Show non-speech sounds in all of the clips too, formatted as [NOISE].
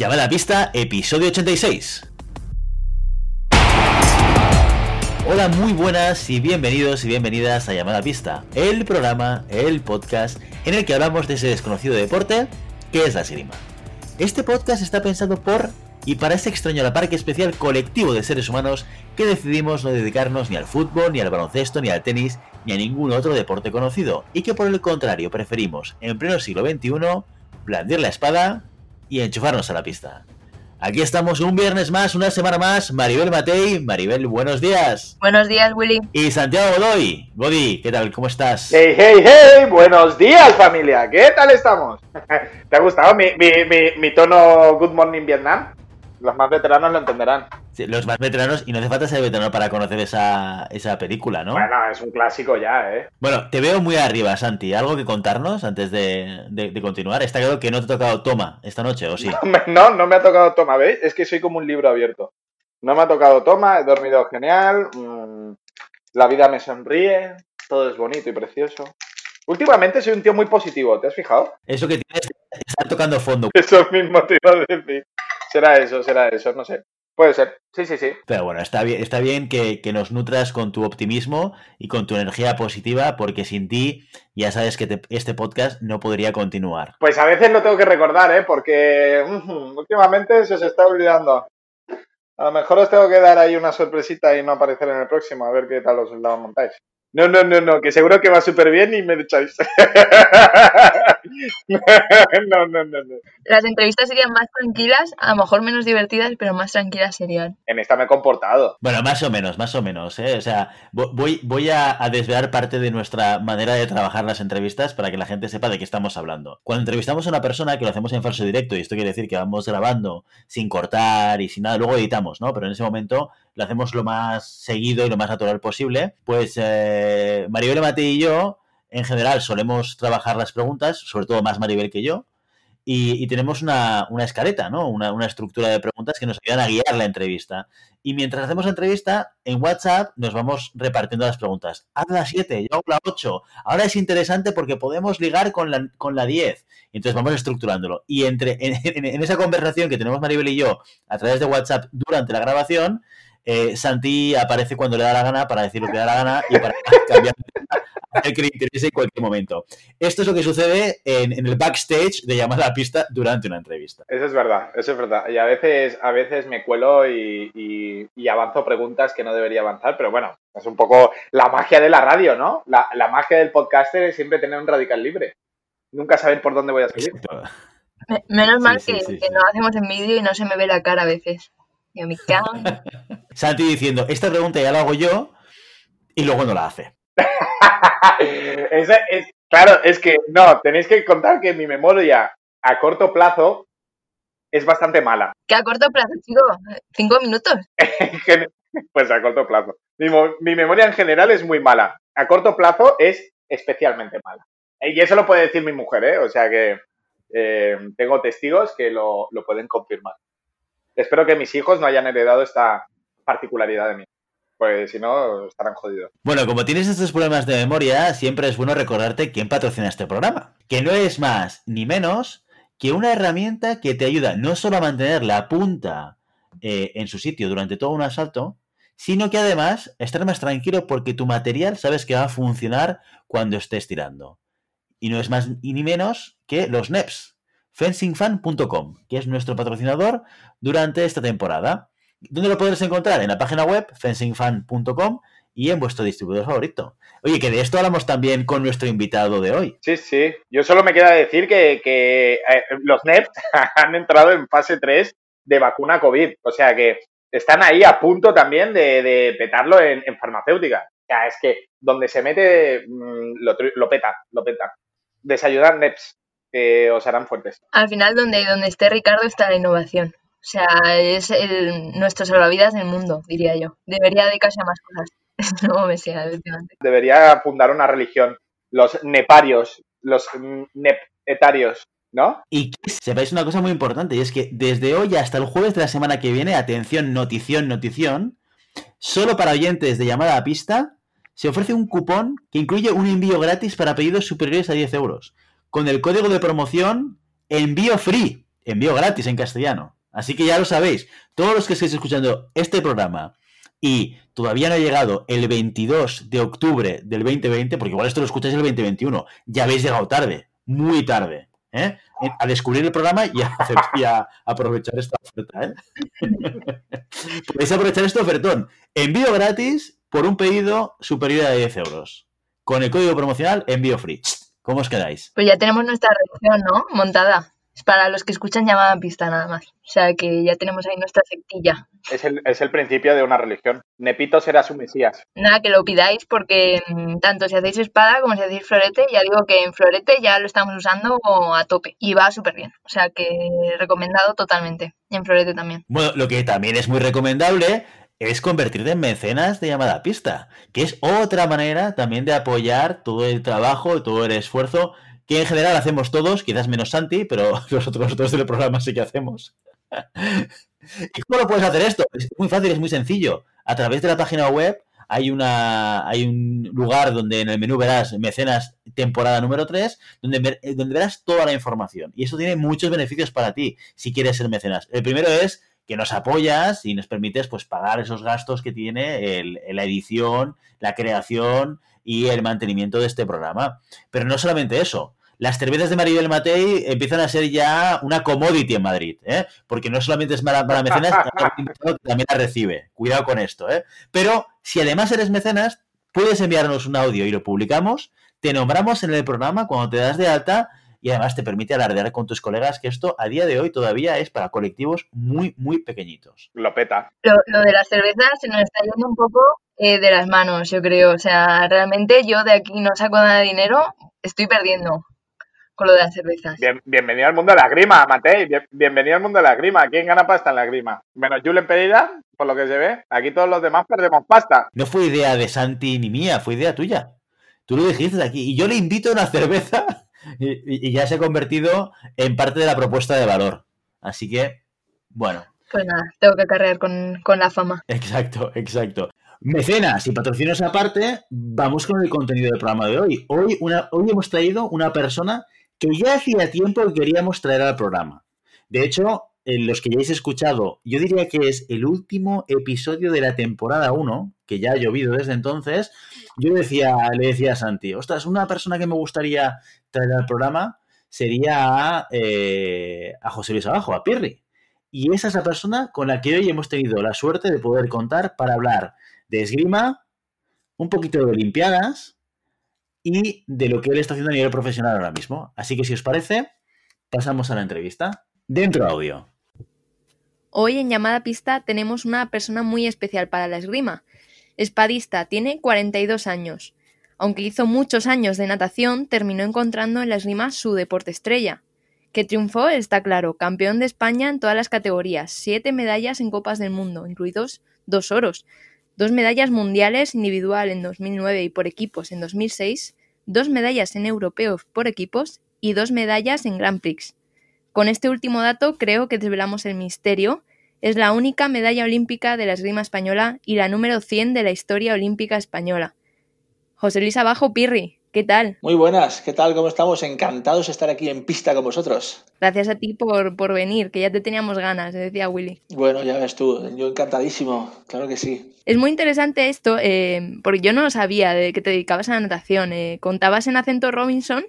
Llamada a pista, episodio 86. Hola, muy buenas y bienvenidos y bienvenidas a Llamada a Pista, el programa, el podcast en el que hablamos de ese desconocido deporte que es la esgrima. Este podcast está pensado por y para ese extraño parque especial colectivo de seres humanos que decidimos no dedicarnos ni al fútbol, ni al baloncesto, ni al tenis, ni a ningún otro deporte conocido, y que por el contrario preferimos, en pleno siglo XXI, blandir la espada y enchufarnos a la pista. Aquí estamos un viernes más, una semana más. Maribel Matei. Maribel, buenos días. Buenos días, Willy. Y Santiago Godoy. Godi, ¿qué tal? ¿Cómo estás? Hey, hey, hey. Buenos días, familia. ¿Qué tal estamos? [LAUGHS] ¿Te ha gustado mi, mi, mi, mi tono Good Morning Vietnam? Los más veteranos lo entenderán. Sí, los más veteranos, y no hace falta ser veterano para conocer esa, esa película, ¿no? Bueno, es un clásico ya, ¿eh? Bueno, te veo muy arriba, Santi. ¿Algo que contarnos antes de, de, de continuar? Está claro que no te ha tocado toma esta noche, ¿o sí? [LAUGHS] No, no me ha tocado toma, ¿veis? Es que soy como un libro abierto. No me ha tocado toma, he dormido genial, mmm, la vida me sonríe, todo es bonito y precioso. Últimamente soy un tío muy positivo, ¿te has fijado? Eso que tienes estar tocando fondo. [LAUGHS] Eso mismo te iba a decir. Será eso, será eso, no sé. Puede ser, sí, sí, sí. Pero bueno, está bien, está bien que, que, nos nutras con tu optimismo y con tu energía positiva, porque sin ti ya sabes que te, este podcast no podría continuar. Pues a veces lo tengo que recordar, ¿eh? Porque uh, últimamente se os está olvidando. A lo mejor os tengo que dar ahí una sorpresita y no aparecer en el próximo, a ver qué tal os la montáis. No, no, no, no, que seguro que va súper bien y me echáis. [LAUGHS] no, no, no, no. Las entrevistas serían más tranquilas, a lo mejor menos divertidas, pero más tranquilas serían. En esta me he comportado. Bueno, más o menos, más o menos, ¿eh? O sea, voy, voy a, a desvelar parte de nuestra manera de trabajar las entrevistas para que la gente sepa de qué estamos hablando. Cuando entrevistamos a una persona, que lo hacemos en falso directo, y esto quiere decir que vamos grabando sin cortar y sin nada, luego editamos, ¿no? Pero en ese momento lo hacemos lo más seguido y lo más natural posible, pues eh, Maribel Mate y yo, en general, solemos trabajar las preguntas, sobre todo más Maribel que yo, y, tenemos una, una, escaleta, ¿no? Una, una, estructura de preguntas que nos ayudan a guiar la entrevista. Y mientras hacemos la entrevista, en WhatsApp nos vamos repartiendo las preguntas. Haz la 7, yo hago la 8. Ahora es interesante porque podemos ligar con la, con la 10. Entonces vamos estructurándolo. Y entre en, en, en esa conversación que tenemos Maribel y yo a través de WhatsApp durante la grabación, eh, Santi aparece cuando le da la gana para decir lo que le da la gana y para [LAUGHS] cambiar el que le interese en cualquier momento. Esto es lo que sucede en, en, el backstage de llamada a la pista durante una entrevista. Eso es verdad, eso es verdad. Y a veces, a veces me cuelo y, y, y avanzo preguntas que no debería avanzar, pero bueno, es un poco la magia de la radio, ¿no? La, la magia del podcaster es siempre tener un radical libre. Nunca saber por dónde voy a salir. Menos mal sí, que, sí, sí, que no hacemos en vídeo y no se me ve la cara a veces. Yo me cago. Santi diciendo, esta pregunta ya la hago yo y luego no la hace. [LAUGHS] es, es, claro, es que no, tenéis que contar que mi memoria a corto plazo es bastante mala. ¿Qué a corto plazo, chico? ¿Cinco minutos? [LAUGHS] pues a corto plazo. Mi, mi, memoria en general es muy mala. A corto plazo es especialmente mala. Y eso lo puede decir mi mujer, ¿eh? O sea que eh, tengo testigos que lo, lo pueden confirmar. Espero que mis hijos no hayan heredado esta particularidad de mí pues si no, estarán jodidos. Bueno, como tienes estos problemas de memoria, siempre es bueno recordarte quién patrocina este programa. Que no es más ni menos que una herramienta que te ayuda no solo a mantener la punta eh, en su sitio durante todo un asalto, sino que además estar más tranquilo porque tu material sabes que va a funcionar cuando estés tirando. Y no es más ni menos que los NEPs, fencingfan.com, que es nuestro patrocinador durante esta temporada. ¿Dónde lo podréis encontrar? En la página web fencingfan.com y en vuestro distribuidor favorito. Oye, que de esto hablamos también con nuestro invitado de hoy. Sí, sí. Yo solo me queda decir que, eh, los NEPs [LAUGHS] han entrado en fase 3 de vacuna COVID. O sea que están ahí a punto también de, petarlo en, farmacéutica. O sea, es que donde se mete mmm, lo, lo, peta, lo peta. Desayudar NEPs que os harán fuertes. Al final, donde, donde esté Ricardo está la innovación. O sea, es el, nuestro salvavidas del mundo, diría yo. Debería dedicarse a más cosas. [LAUGHS] no me sea. Debería fundar una religión. Los neparios, los nepetarios, ¿no? Y que sepáis una cosa muy importante, y es que desde hoy hasta el jueves de la semana que viene, atención, notición, notición, solo para oyentes de llamada a pista, se ofrece un cupón que incluye un envío gratis para pedidos superiores a 10 euros, con el código de promoción envío free. envío gratis en castellano. Así que ya lo sabéis, todos los que estéis escuchando este programa y todavía no ha llegado el 22 de octubre del 2020, porque igual esto lo escucháis el 2021, ya habéis llegado tarde, muy tarde. ¿eh? A descubrir el programa y a, [LAUGHS] aprovechar esta oferta. ¿eh? [LAUGHS] Podéis aprovechar este ofertón. Envío gratis por un pedido superior a 10 euros. Con el código promocional envío free. ¿Cómo os quedáis? Pues ya tenemos nuestra reacción, ¿no? Montada para los que escuchan llamada pista nada más. O sea que ya tenemos ahí nuestra sectilla. Es el, es el principio de una religión. Nepito será su mesías. Nada, que lo pidáis porque mm, tanto si hacéis espada como si hacéis florete, ya digo que en florete ya lo estamos usando a tope y va súper bien. O sea que recomendado totalmente. Y en florete también. Bueno, lo que también es muy recomendable es convertirte en mecenas de llamada pista, que es otra manera también de apoyar todo el trabajo todo el esfuerzo que en general hacemos todos, quizás menos Santi, pero [LAUGHS] los otros dos del programa sí que hacemos. [LAUGHS] ¿Y cómo lo puedes hacer esto? Es muy fácil, es muy sencillo. A través de la página web hay, una, hay un lugar donde en el menú verás mecenas temporada número 3, donde, eh, donde verás toda la información. Y eso tiene muchos beneficios para ti si quieres ser mecenas. El primero es que nos apoyas y nos permites pues pagar esos gastos que tiene la edición, la creación y el mantenimiento de este programa. Pero no solamente eso, las cervezas de Maribel Matei empiezan a ser ya una commodity en Madrid, ¿eh? porque no solamente es para, mecenas, [LAUGHS] también la recibe. Cuidado con esto. ¿eh? Pero si además eres mecenas, puedes enviarnos un audio y lo publicamos, te nombramos en el programa cuando te das de alta y además te permite alardear con tus colegas que esto a día de hoy todavía es para colectivos muy, muy pequeñitos. Lo peta. Lo, de las cervezas se nos está yendo un poco eh, de las manos, yo creo. O sea, realmente yo de aquí no saco nada de dinero, estoy perdiendo lo de las cervezas. bienvenido al mundo de la grima, Matei. bienvenido al mundo de la grima. ¿Quién gana pasta en la grima? Menos Julen Pedida, por lo que se ve. Aquí todos los demás perdemos pasta. No fue idea de Santi ni mía, fue idea tuya. Tú lo dijiste aquí. Y yo le invito a una cerveza y, ya se ha convertido en parte de la propuesta de valor. Así que, bueno. Pues nada, tengo que cargar con, con la fama. Exacto, exacto. Mecenas y patrocinios aparte, vamos con el contenido del programa de hoy. Hoy, una, hoy hemos traído una persona que ya hacía tiempo que queríamos traer al programa. De hecho, en los que ya hayáis escuchado, yo diría que es el último episodio de la temporada 1, que ya ha llovido desde entonces, yo decía, le decía a Santi, ostras, una persona que me gustaría traer al programa sería a, eh, a José Luis Abajo, a Pirri. Y esa es la persona con la que hoy hemos tenido la suerte de poder contar para hablar de esgrima, un poquito de Olimpiadas, y de lo que él está haciendo a nivel profesional ahora mismo. Así que si os parece, pasamos a la entrevista. Dentro audio. Hoy en llamada pista tenemos una persona muy especial para la esgrima. Espadista, tiene 42 años. Aunque hizo muchos años de natación, terminó encontrando en la esgrima su deporte estrella. Que triunfó está claro, campeón de España en todas las categorías, siete medallas en Copas del Mundo, incluidos dos oros, dos medallas mundiales individual en 2009 y por equipos en 2006, dos medallas en europeos por equipos y dos medallas en Grand Prix. Con este último dato creo que desvelamos el misterio. Es la única medalla olímpica de la esgrima española y la número 100 de la historia olímpica española. José Luis Abajo Pirri, ¿Qué tal? Muy buenas, ¿qué tal? ¿Cómo estamos? Encantados de estar aquí en pista con vosotros. Gracias a ti por, por venir, que ya te teníamos ganas, decía Willy. Bueno, ya ves tú, yo encantadísimo, claro que sí. Es muy interesante esto, eh, porque yo no lo sabía de que te dedicabas a la natación. Eh, contabas en Acento Robinson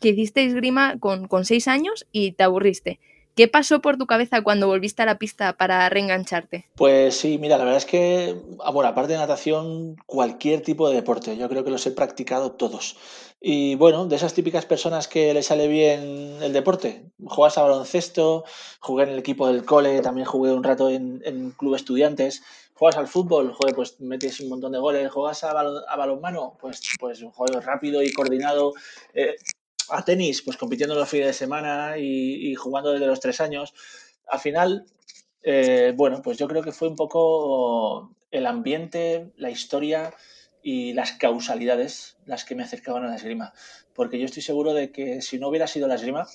que hiciste esgrima con, con seis años y te aburriste. ¿Qué pasó por tu cabeza cuando volviste a la pista para reengancharte? Pues sí, mira, la verdad es que, ah, bueno, aparte de natación, cualquier tipo de deporte, yo creo que los he practicado todos. Y bueno, de esas típicas personas que le sale bien el deporte, juegas a baloncesto, jugué en el equipo del cole, también jugué un rato en, en club estudiantes, juegas al fútbol, joder, pues metes un montón de goles, juegas a, a balonmano, pues, pues juego rápido y coordinado. Eh, a tenis, pues compitiendo los fines de semana y, jugando desde los tres años. Al final, eh, bueno, pues yo creo que fue un poco el ambiente, la historia y las causalidades las que me acercaban a la esgrima. Porque yo estoy seguro de que si no hubiera sido la esgrima,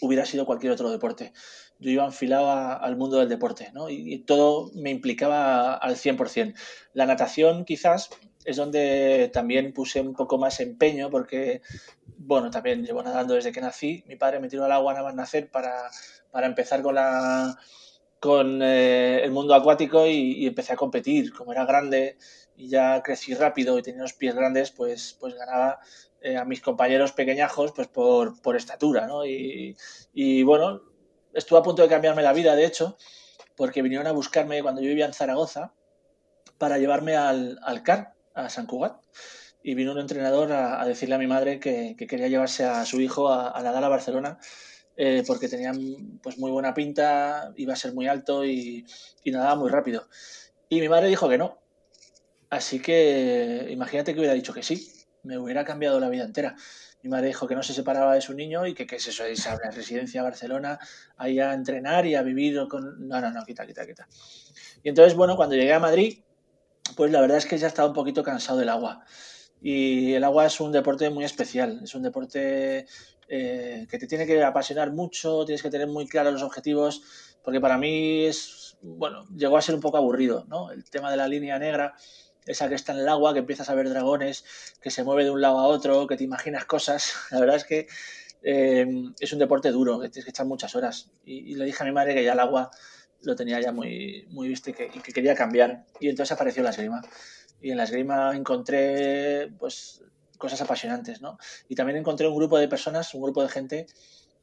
hubiera sido cualquier otro deporte. Yo iba enfilado al mundo del deporte, ¿no? Y, y, todo me implicaba al 100%. La natación quizás es donde también puse un poco más empeño porque bueno, también llevo nadando desde que nací. Mi padre me tiró al agua nada más nacer para, para empezar con la con eh, el mundo acuático y, empecé a competir. Como era grande y ya crecí rápido y tenía los pies grandes, pues, pues ganaba eh, a mis compañeros pequeñajos pues por, por estatura, ¿no? Y, y, bueno, estuve a punto de cambiarme la vida, de hecho, porque vinieron a buscarme cuando yo vivía en Zaragoza para llevarme al, al CAR, a San Cugat y vino un entrenador a, decirle a mi madre que, quería llevarse a su hijo a, nadar a Barcelona eh, porque tenía pues muy buena pinta, iba a ser muy alto y, nadaba muy rápido. Y mi madre dijo que no. Así que imagínate que hubiera dicho que sí, me hubiera cambiado la vida entera. Mi madre dijo que no se separaba de su niño y que qué es eso, irse a una residencia a Barcelona, ahí a entrenar y a vivir con... No, no, no, quita, quita, quita. Y entonces, bueno, cuando llegué a Madrid, pues la verdad es que ya estaba un poquito cansado del agua. Y el agua es un deporte muy especial, es un deporte eh, que te tiene que apasionar mucho, tienes que tener muy claros los objetivos, porque para mí es, bueno, llegó a ser un poco aburrido, ¿no? El tema de la línea negra, esa que está en el agua, que empiezas a ver dragones, que se mueve de un lado a otro, que te imaginas cosas. [LAUGHS] La verdad es que eh, es un deporte duro, que tienes que echar muchas horas. Y, le dije a mi madre que ya el agua lo tenía ya muy, muy visto y que, y que quería cambiar. Y entonces apareció la esgrima y en la esgrima encontré pues cosas apasionantes, ¿no? Y también encontré un grupo de personas, un grupo de gente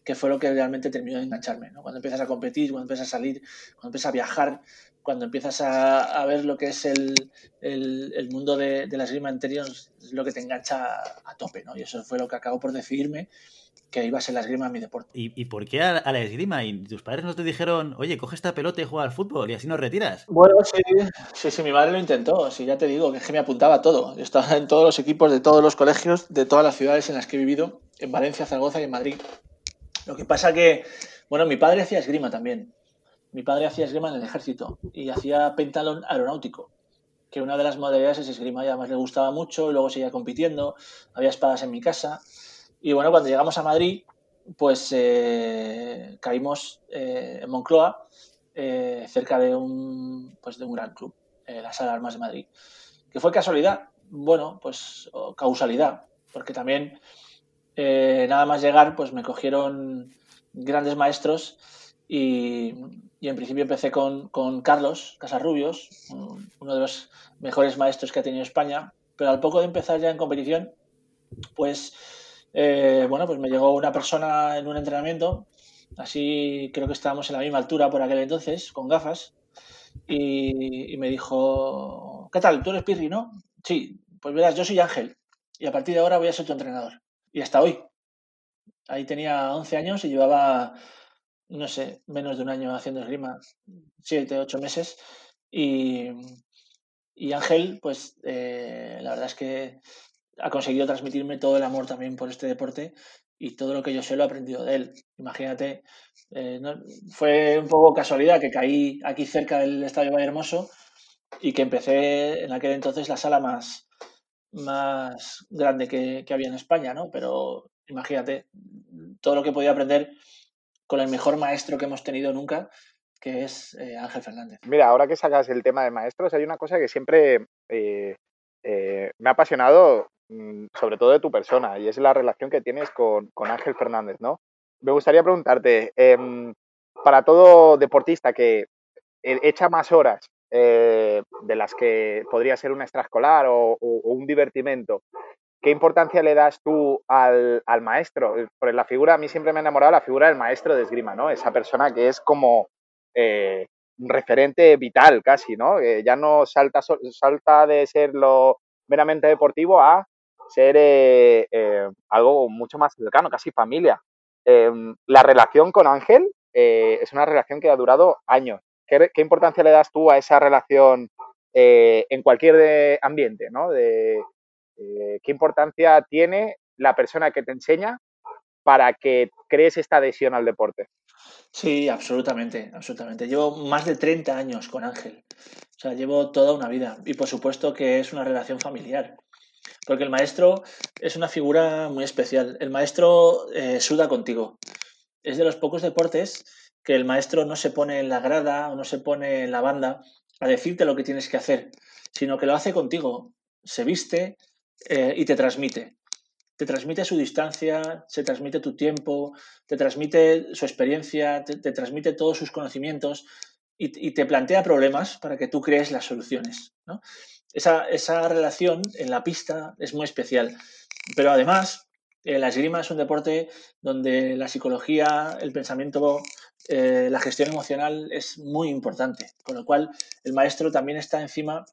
que fue lo que realmente terminó de engancharme, ¿no? Cuando empiezas a competir, cuando empiezas a salir, cuando empiezas a viajar, cuando empiezas a, ver lo que es el, el, mundo de, de, la esgrima interior, es lo que te engancha a tope, ¿no? Y eso fue lo que acabó por decidirme que iba a ser la esgrima mi deporte. ¿Y, por qué a, la esgrima? ¿Y tus padres no te dijeron, oye, coge esta pelota y juega al fútbol y así nos retiras? Bueno, sí, sí, sí, mi madre lo intentó. Sí, ya te digo, que es que me apuntaba a todo. Yo estaba en todos los equipos de todos los colegios, de todas las ciudades en las que he vivido, en Valencia, Zaragoza y en Madrid. Lo que pasa que, bueno, mi padre hacía esgrima también. Mi padre hacía esgrima en el ejército y hacía pentalón aeronáutico que una de las modalidades es esgrima y además le gustaba mucho, y luego seguía compitiendo, había espadas en mi casa y bueno, cuando llegamos a Madrid, pues eh, caímos eh, en Moncloa, eh, cerca de un, pues de un gran club, la Sala de Armas de Madrid. ¿Que fue casualidad? Bueno, pues causalidad, porque también nada más llegar, pues me cogieron grandes maestros y, en principio empecé con, con Carlos Casarrubios, uno de los mejores maestros que ha tenido España, pero al poco de empezar ya en competición, pues eh, bueno, pues me llegó una persona en un entrenamiento, así creo que estábamos en la misma altura por aquel entonces, con gafas, y, me dijo, ¿qué tal? ¿Tú eres Pirri, no? Sí, pues verás, yo soy Ángel, y a partir de ahora voy a ser tu entrenador. Y hasta hoy. Ahí tenía 11 años y llevaba, no sé, menos de un año haciendo esgrima, 7, 8 meses, y, Ángel, pues eh, la verdad es que ha conseguido transmitirme todo el amor también por este deporte y todo lo que yo sé lo he aprendido de él. Imagínate, eh, fue un poco casualidad que caí aquí cerca del Estadio Valle Hermoso y que empecé en aquel entonces la sala más, más grande que, había en España, ¿no? Pero imagínate todo lo que podía aprender con el mejor maestro que hemos tenido nunca, que es eh, Ángel Fernández. Mira, ahora que sacas el tema de maestros, hay una cosa que siempre eh, me ha apasionado sobre todo de tu persona, y es la relación que tienes con, Ángel Fernández, ¿no? Me gustaría preguntarte, em, para todo deportista que e, echa más horas eh, de las que podría ser una extraescolar o, un divertimento, ¿qué importancia le das tú al, maestro? Eh, por la figura, a mí siempre me ha enamorado la figura del maestro de esgrima, ¿no? Esa persona que es como eh, un referente vital casi, ¿no? ya no salta, salta de ser lo meramente deportivo a ser eh, eh, algo mucho más cercano, casi familia. Em, la relación con Ángel eh, es una relación que ha durado años. ¿Qué, importancia le das tú a esa relación en cualquier ambiente? ¿no? ¿Qué importancia tiene la persona que te enseña para que crees esta adhesión al deporte? Sí, absolutamente, absolutamente. Llevo más de 30 años con Ángel. O sea, llevo toda una vida. Y por supuesto que es una relación familiar. Porque el maestro es una figura muy especial. El maestro eh, suda contigo. Es de los pocos deportes que el maestro no se pone en la grada o no se pone en la banda a decirte lo que tienes que hacer, sino que lo hace contigo. Se viste eh, y te transmite. te transmite su distancia, se transmite tu tiempo, te transmite su experiencia, te, transmite todos sus conocimientos y, te plantea problemas para que tú crees las soluciones. Esa, esa relación en la pista es muy especial. Pero además, eh, la esgrima es un deporte donde la psicología, el pensamiento, eh, la gestión emocional es muy importante, con lo cual el maestro también está encima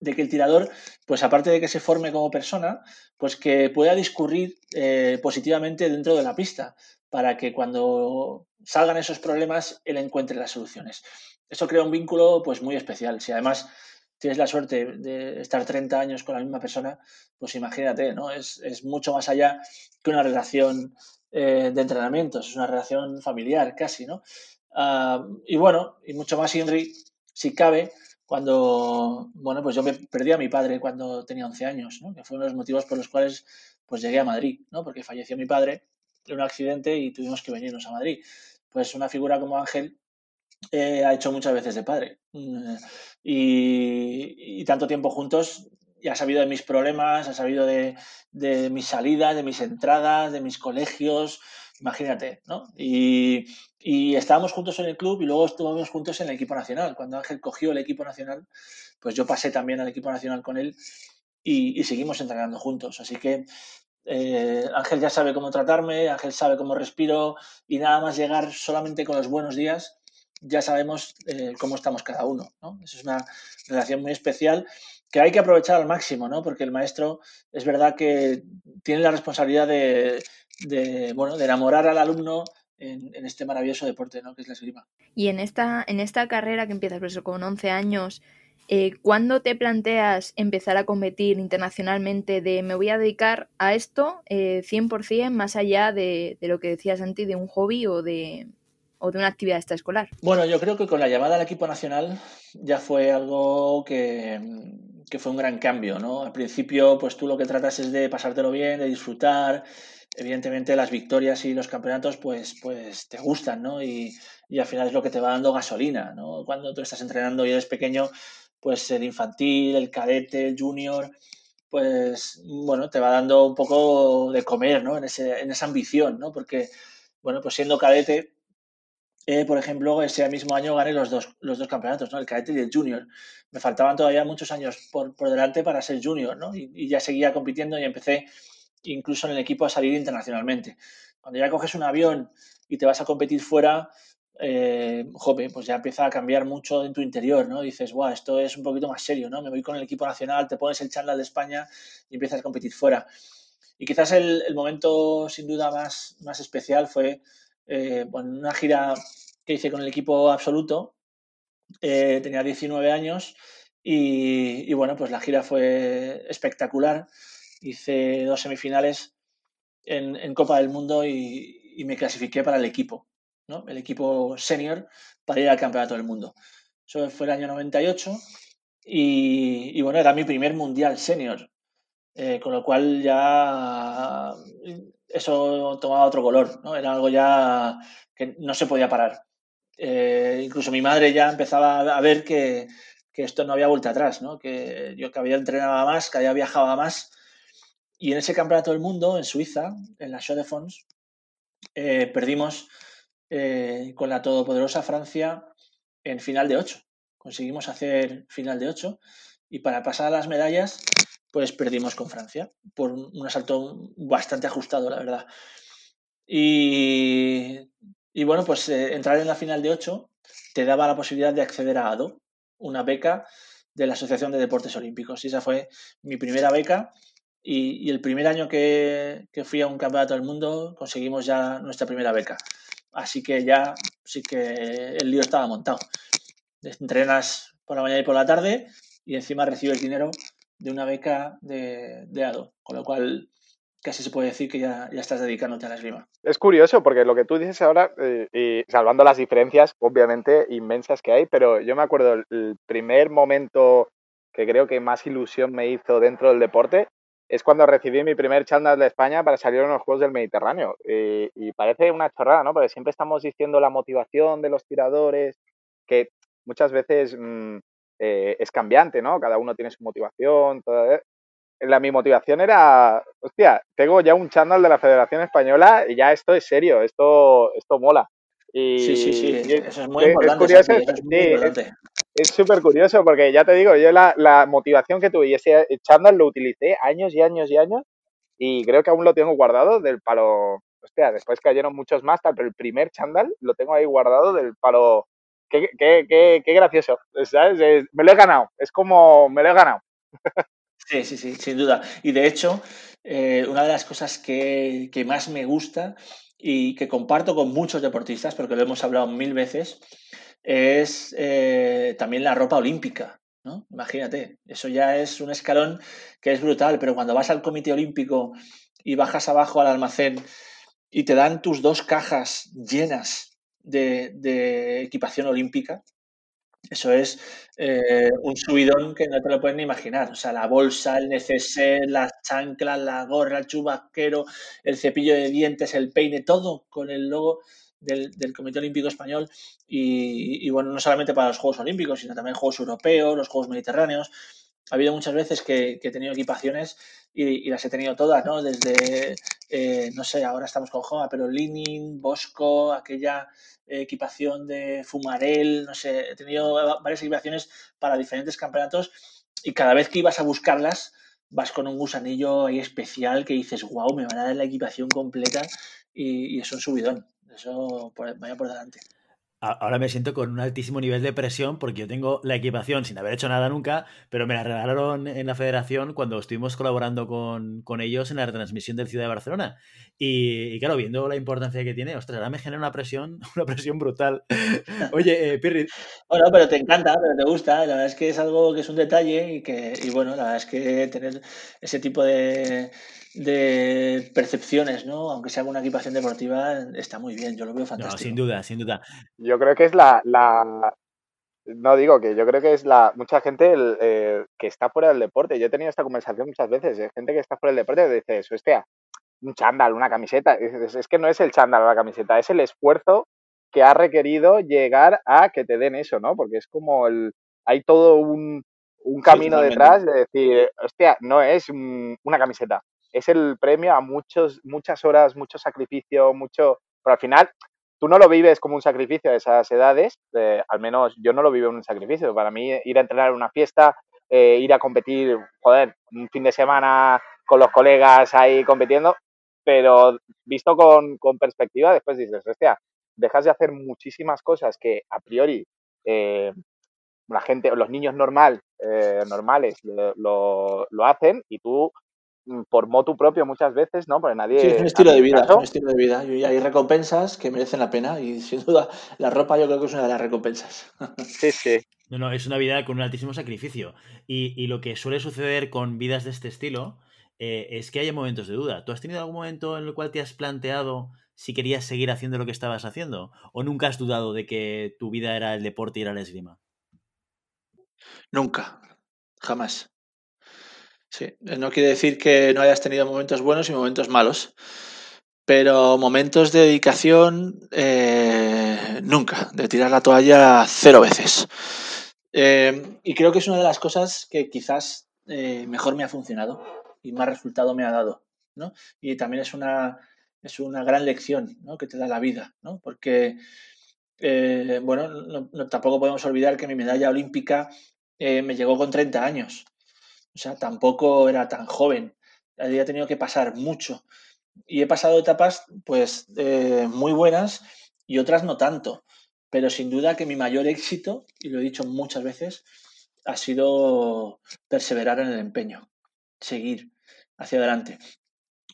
de que el tirador, pues aparte de que se forme como persona, pues que pueda discurrir eh, positivamente dentro de la pista, para que cuando salgan esos problemas él encuentre las soluciones. Eso crea un vínculo pues muy especial. Si además tienes la suerte de estar 30 años con la misma persona, pues imagínate, ¿no? Es, mucho más allá que una relación eh, de entrenamientos, es una relación familiar casi, ¿no? Ah, y bueno, y mucho más, Henry, si cabe, cuando, bueno, pues yo me perdí a mi padre cuando tenía 11 años, ¿no? Que fue uno de los motivos por los cuales pues llegué a Madrid, ¿no? Porque falleció mi padre en un accidente y tuvimos que venirnos a Madrid. Pues una figura como Ángel eh, ha hecho muchas veces de padre. Mm, y, tanto tiempo juntos, y ha sabido de mis problemas, ha sabido de, mis salidas, de mis entradas, de mis colegios, imagínate, ¿no? Y, estábamos juntos en el club y luego estuvimos juntos en el equipo nacional. Cuando Ángel cogió el equipo nacional, pues yo pasé también al equipo nacional con él y, seguimos entrenando juntos. Así que eh, Ángel ya sabe cómo tratarme, Ángel sabe cómo respiro y nada más llegar solamente con los buenos días, ya sabemos eh, cómo estamos cada uno. ¿no? Es una relación muy especial que hay que aprovechar al máximo, ¿no? porque el maestro es verdad que tiene la responsabilidad de, bueno, de enamorar al alumno en, este maravilloso deporte ¿no? que es la esgrima. Y en esta, en esta carrera que empiezas por eso, con 11 años, eh, ¿cuándo te planteas empezar a competir internacionalmente de me voy a dedicar a esto eh, 100% más allá de, de, lo que decías antes, de un hobby o de, o de una actividad extraescolar? Bueno, yo creo que con la llamada al equipo nacional ya fue algo que, fue un gran cambio, ¿no? Al principio, pues tú lo que tratas es de pasártelo bien, de disfrutar. Evidentemente las victorias y los campeonatos pues, pues te gustan, ¿no? Y, y al final es lo que te va dando gasolina, ¿no? Cuando tú estás entrenando y eres pequeño, pues el infantil, el cadete, el junior, pues bueno, te va dando un poco de comer, ¿no? En, ese, en esa ambición, ¿no? Porque, bueno, pues siendo cadete, eh, por ejemplo, ese mismo año gané los dos, los dos campeonatos, ¿no? el cadete y el junior. Me faltaban todavía muchos años por, por delante para ser junior, ¿no? Y, ya seguía compitiendo y empecé incluso en el equipo a salir internacionalmente. Cuando ya coges un avión y te vas a competir fuera, eh, pues ya empieza a cambiar mucho en tu interior, ¿no? Dices, guau, esto es un poquito más serio, ¿no? Me voy con el equipo nacional, te pones el chándal de España y empiezas a competir fuera. Y quizás el, el momento sin duda más, más especial fue eh, bueno, una gira que hice con el equipo absoluto. Eh, tenía 19 años y, bueno, pues la gira fue espectacular. Hice dos semifinales en, Copa del Mundo y, me clasifiqué para el equipo, ¿no? el equipo senior para ir al Campeonato del Mundo. Eso fue el año 98 y, y bueno, era mi primer mundial senior. Eh, con lo cual ya eso tomaba otro color, ¿no? Era algo ya que no se podía parar. Eh, incluso mi madre ya empezaba a ver que, esto no había vuelta atrás, ¿no? Que yo que había entrenado más, que había viajado más. Y en ese campeonato del mundo, en Suiza, en la Show de Fons, eh, perdimos eh, con la todopoderosa Francia en final de 8. Conseguimos hacer final de 8 y para pasar a las medallas pues perdimos con Francia por un asalto bastante ajustado, la verdad. Y, bueno, pues eh, entrar en la final de 8 te daba la posibilidad de acceder a ADO, una beca de la Asociación de Deportes Olímpicos. Y esa fue mi primera beca. Y, el primer año que, que, fui a un campeonato del mundo conseguimos ya nuestra primera beca. Así que ya sí que el lío estaba montado. Entrenas por la mañana y por la tarde y encima recibes dinero de una beca de, de ADO, con lo cual casi se puede decir que ya, ya, estás dedicándote a la esgrima. Es curioso porque lo que tú dices ahora, eh, y salvando las diferencias obviamente inmensas que hay, pero yo me acuerdo el primer momento que creo que más ilusión me hizo dentro del deporte es cuando recibí mi primer chándal de España para salir a los Juegos del Mediterráneo. Y, y parece una chorrada, ¿no? Porque siempre estamos diciendo la motivación de los tiradores, que muchas veces mm, eh, es cambiante, ¿no? Cada uno tiene su motivación, todo, la, mi motivación era, hostia, tengo ya un chándal de la Federación Española y ya esto es serio, esto, esto mola. Y, sí, sí, sí, eso es muy es, importante. curioso, eso es muy importante. es súper curioso porque ya te digo, yo la, la motivación que tuve y ese chándal lo utilicé años y años y años y creo que aún lo tengo guardado del palo, hostia, después cayeron muchos más, pero el primer chándal lo tengo ahí guardado del palo. Qué, qué, qué, qué gracioso, me lo he ganado, es como me lo he ganado. Sí, sí, sí, sin duda. Y de hecho, eh, una de las cosas que, que más me gusta y que comparto con muchos deportistas, porque lo hemos hablado mil veces, es eh, también la ropa olímpica. ¿no? Imagínate, eso ya es un escalón que es brutal, pero cuando vas al Comité Olímpico y bajas abajo al almacén y te dan tus dos cajas llenas de, equipación olímpica, eso es eh, un subidón que no te lo puedes ni imaginar. O sea, la bolsa, el neceser, las chanclas, la gorra, el chubasquero, el cepillo de dientes, el peine, todo con el logo del, del Comité Olímpico Español. Y, y, bueno, no solamente para los Juegos Olímpicos, sino también Juegos Europeos, los Juegos Mediterráneos. Ha habido muchas veces que, que he tenido equipaciones y, y, las he tenido todas, ¿no? Desde, eh, no sé, ahora estamos con Joma, pero Linin, Bosco, aquella equipación de Fumarel, no sé, he tenido varias equipaciones para diferentes campeonatos y cada vez que ibas a buscarlas vas con un gusanillo ahí especial que dices, wow, me van a dar la equipación completa y, y es un subidón, eso por, vaya por delante. Ahora me siento con un altísimo nivel de presión porque yo tengo la equipación sin haber hecho nada nunca, pero me la regalaron en la federación cuando estuvimos colaborando con, con ellos en la retransmisión del Ciudad de Barcelona. Y, claro, viendo la importancia que tiene, ostras, ahora me genera una presión, [LAUGHS] una presión brutal. Oye, eh, Pirri. Bueno, pero te encanta, pero te gusta. La verdad es que es algo que es un detalle y que, y bueno, la verdad es que tener ese tipo de, de percepciones, ¿no? Aunque sea una equipación deportiva, está muy bien. Yo lo veo fantástico. No, sin duda, sin duda. Yo creo que es la, la... No digo que yo creo que es la mucha gente el, eh, que está fuera del deporte. Yo he tenido esta conversación muchas veces. de gente que está fuera del deporte que dice, hostia, un chándal, una camiseta. Es, es, que no es el chándal o la camiseta, es el esfuerzo que ha requerido llegar a que te den eso, ¿no? Porque es como el. Hay todo un, un camino sí, detrás de decir, hostia, no es un, una camiseta, es el premio a muchos, muchas horas, mucho sacrificio, mucho. Pero al final, tú no lo vives como un sacrificio a esas edades, eh, al menos yo no lo vivo en un sacrificio. Para mí, ir a entrenar en una fiesta, eh, ir a competir, joder, un fin de semana con los colegas ahí compitiendo, pero visto con, con perspectiva, después dices, hostia, dejas de hacer muchísimas cosas que a priori eh, la gente, los niños normal, normales lo, lo, lo, hacen y tú por motu propio muchas veces, ¿no? Porque nadie... Sí, es un estilo de vida, caso, un estilo de vida. Y hay recompensas que merecen la pena y sin duda la ropa yo creo que es una de las recompensas. [LAUGHS] Sí, sí. No, no, es una vida con un altísimo sacrificio. Y, y lo que suele suceder con vidas de este estilo eh, es que haya momentos de duda. ¿Tú has tenido algún momento en el cual te has planteado si querías seguir haciendo lo que estabas haciendo? ¿O nunca has dudado de que tu vida era el deporte y era la esgrima? Nunca, jamás. Sí, no quiere decir que no hayas tenido momentos buenos y momentos malos, pero momentos de dedicación eh, nunca, de tirar la toalla cero veces. Eh, y creo que es una de las cosas que quizás eh, mejor me ha funcionado y más resultado me ha dado. ¿no? Y también es una, es una gran lección ¿no? que te da la vida, ¿no? porque bueno, no, tampoco podemos olvidar que mi medalla olímpica me llegó con 30 años. O sea, tampoco era tan joven. Había tenido que pasar mucho. Y he pasado etapas, pues, eh, muy buenas y otras no tanto. Pero sin duda que mi mayor éxito, y lo he dicho muchas veces, ha sido perseverar en el empeño, seguir hacia adelante.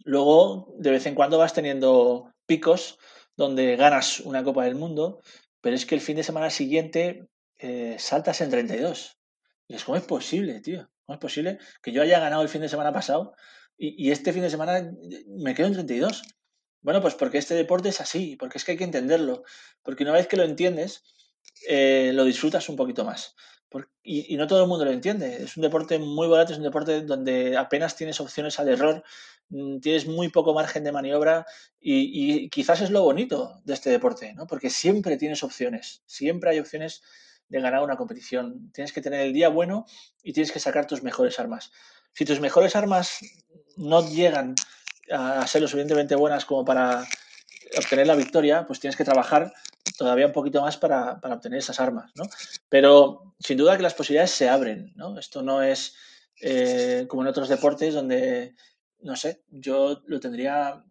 Luego, de vez en cuando vas teniendo picos donde ganas una Copa del Mundo, pero es que el fin de semana siguiente eh, saltas en 32. Y es, ¿cómo es posible, tío? ¿Cómo es posible que yo haya ganado el fin de semana pasado y, este fin de semana me quedo en 32? Bueno, pues porque este deporte es así, porque es que hay que entenderlo. Porque una vez que lo entiendes, eh, lo disfrutas un poquito más. Y, no todo el mundo lo entiende. Es un deporte muy barato, es un deporte donde apenas tienes opciones al error, mm, tienes muy poco margen de maniobra y, y, quizás es lo bonito de este deporte, ¿no? Porque siempre tienes opciones, siempre hay opciones de ganar una competición. Tienes que tener el día bueno y tienes que sacar tus mejores armas. Si tus mejores armas no llegan a ser lo suficientemente buenas como para obtener la victoria, pues tienes que trabajar todavía un poquito más para, obtener esas armas, ¿no? Pero sin duda que las posibilidades se abren, ¿no? Esto no es eh, como en otros deportes donde, no sé, yo lo tendría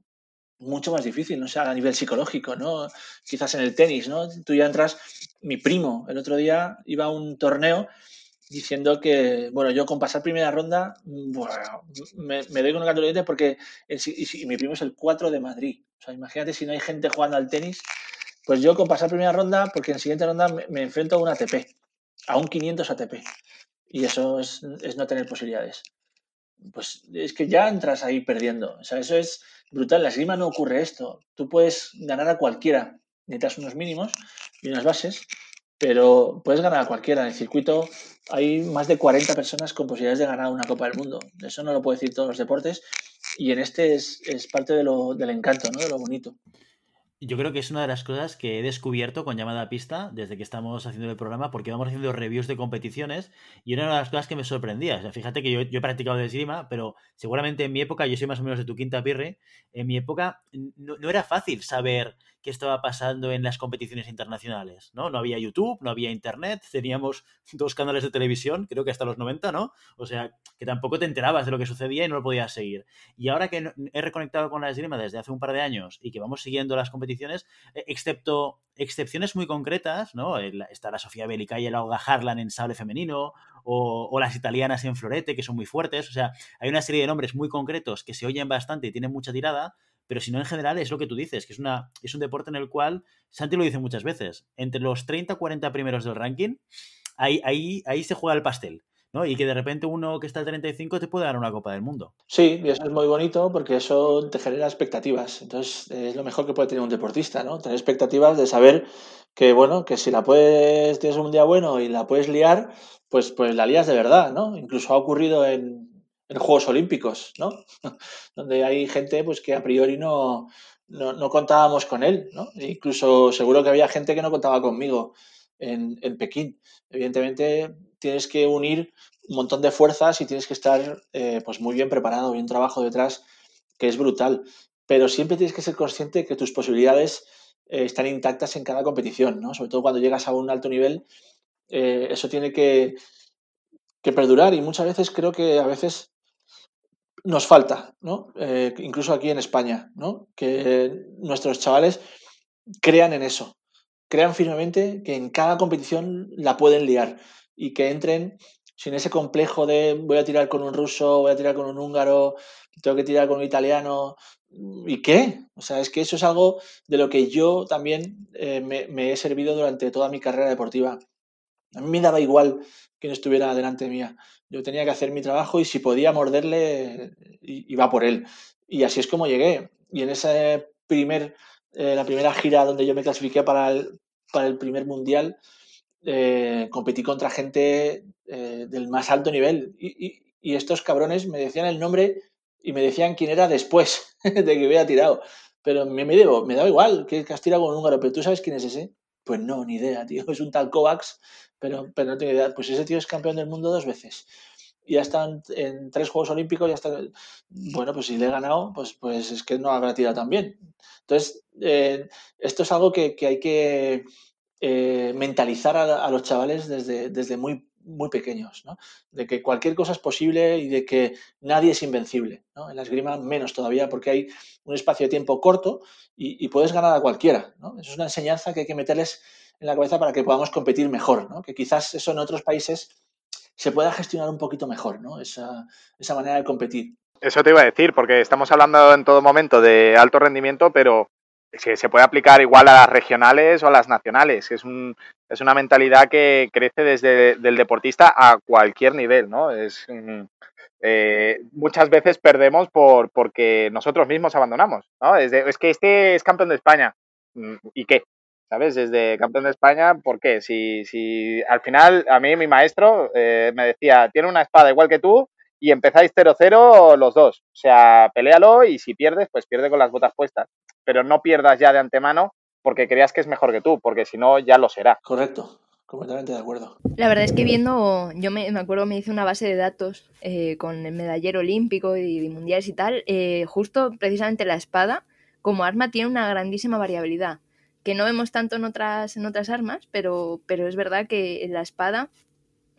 mucho más difícil, no sé, a nivel psicológico, ¿no? Quizás en el tenis, ¿no? Tú ya entras, mi primo, el otro día iba a un torneo diciendo que, bueno, yo con pasar primera ronda, me, doy con un canto porque mi primo es el 4 de Madrid. O sea, imagínate si no hay gente jugando al tenis, pues yo con pasar primera ronda, porque en siguiente ronda me, enfrento a un ATP, a un 500 ATP. Y eso es, es no tener posibilidades. Pues es que ya entras ahí perdiendo. O sea, eso es brutal. La esgrima no ocurre esto. Tú puedes ganar a cualquiera. Necesitas unos mínimos y unas bases, pero puedes ganar a cualquiera. En el circuito hay más de 40 personas con posibilidades de ganar una Copa del Mundo. Eso no lo puedo decir todos los deportes y en este es, es parte de lo, del encanto, ¿no? de lo bonito. Yo creo que es una de las cosas que he descubierto con llamada a pista desde que estamos haciendo el programa, porque vamos haciendo reviews de competiciones y una de las cosas que me sorprendía. Fíjate que yo, he practicado de esgrima, pero seguramente en mi época, yo soy más o menos de tu quinta pirre, en mi época no era fácil saber qué estaba pasando en las competiciones internacionales, ¿no? No había YouTube, no había Internet, teníamos dos canales de televisión, creo que hasta los 90, ¿no? O sea, que tampoco te enterabas de lo que sucedía y no lo podías seguir. Y ahora que he reconectado con la esgrima desde hace un par de años y que vamos siguiendo las competiciones, eh, excepto excepciones muy concretas, ¿no? Está la Sofía Belica y la Olga Harlan en sable femenino, o, o, las italianas en florete, que son muy fuertes. O sea, hay una serie de nombres muy concretos que se oyen bastante y tienen mucha tirada, pero si no en general es lo que tú dices, que es, una, es un deporte en el cual, Santi lo dice muchas veces, entre los 30 40 primeros del ranking, ahí, ahí, ahí se juega el pastel. ¿no? Y que de repente uno que está al 35 te puede dar una Copa del Mundo. Sí, y eso es muy bonito porque eso te genera expectativas. Entonces, es lo mejor que puede tener un deportista, ¿no? Tener expectativas de saber que, bueno, que si la puedes, tienes un día bueno y la puedes liar, pues, pues la lías de verdad, ¿no? Incluso ha ocurrido en, en Juegos Olímpicos, ¿no? [LAUGHS] Donde hay gente pues, que a priori no, no, contábamos con él, ¿no? E incluso seguro que había gente que no contaba conmigo en, Pekín. Evidentemente tienes que unir un montón de fuerzas y tienes que estar eh, pues muy bien preparado, bien trabajo detrás, que es brutal. Pero siempre tienes que ser consciente que tus posibilidades eh, están intactas en cada competición, ¿no? Sobre todo cuando llegas a un alto nivel, eh, eso tiene que, que perdurar y muchas veces creo que a veces nos falta, ¿no? Eh, incluso aquí en España, ¿no? Que nuestros chavales crean en eso, crean firmemente que en cada competición la pueden liar y que entren sin ese complejo de voy a tirar con un ruso, voy a tirar con un húngaro, tengo que tirar con un italiano. ¿Y qué? O sea, es que eso es algo de lo que yo también eh, me, he servido durante toda mi carrera deportiva. A mí me daba igual quien estuviera delante mía. Yo tenía que hacer mi trabajo y si podía morderle, iba por él. Y así es como llegué. Y en esa primer, eh, la primera gira donde yo me clasifiqué para el, para el primer mundial, eh, competí contra gente eh, del más alto nivel. Y, estos cabrones me decían el nombre y me decían quién era después [LAUGHS] de que hubiera tirado. Pero me, me, me daba igual que, has tirado con un húngaro, pero ¿tú sabes quién es ese? Pues no, ni idea, tío. [LAUGHS] Es un tal Kovacs pero, pero no tengo idea. Pues ese tío es campeón del mundo dos veces. Y ya están en tres Juegos Olímpicos, ya está. Bueno, pues si le he ganado, pues, pues es que no habrá tirado tan bien. Entonces, eh, esto es algo que, que hay que eh, mentalizar a, los chavales desde, desde muy, muy pequeños, ¿no? De que cualquier cosa es posible y de que nadie es invencible. En la esgrima menos todavía porque hay un espacio de tiempo corto y, y puedes ganar a cualquiera, ¿no? Eso es una enseñanza que hay que meterles en la cabeza para que podamos competir mejor, ¿no? Que quizás eso en otros países se pueda gestionar un poquito mejor, ¿no? Esa, esa manera de competir. Eso te iba a decir, porque estamos hablando en todo momento de alto rendimiento, pero se, se puede aplicar igual a las regionales o a las nacionales. Es, un, es una mentalidad que crece desde el deportista a cualquier nivel, ¿no? Es, eh, muchas veces perdemos por, porque nosotros mismos abandonamos, ¿no? Es, es que este es campeón de España. Mm, ¿Y qué? ¿Sabes? Desde campeón de España, ¿por qué? Si, si al final a mí mi maestro eh, me decía, tiene una espada igual que tú y empezáis 0-0 los dos. O sea, pelealo y si pierdes, pues pierde con las botas puestas. Pero no pierdas ya de antemano porque creas que es mejor que tú, porque si no ya lo será. Correcto, completamente de acuerdo. La verdad es que viendo, yo me, acuerdo me hice una base de datos eh, con el medallero olímpico y, mundiales y tal, eh, justo precisamente la espada como arma tiene una grandísima variabilidad, que no vemos tanto en otras, en otras armas, pero, pero es verdad que en la espada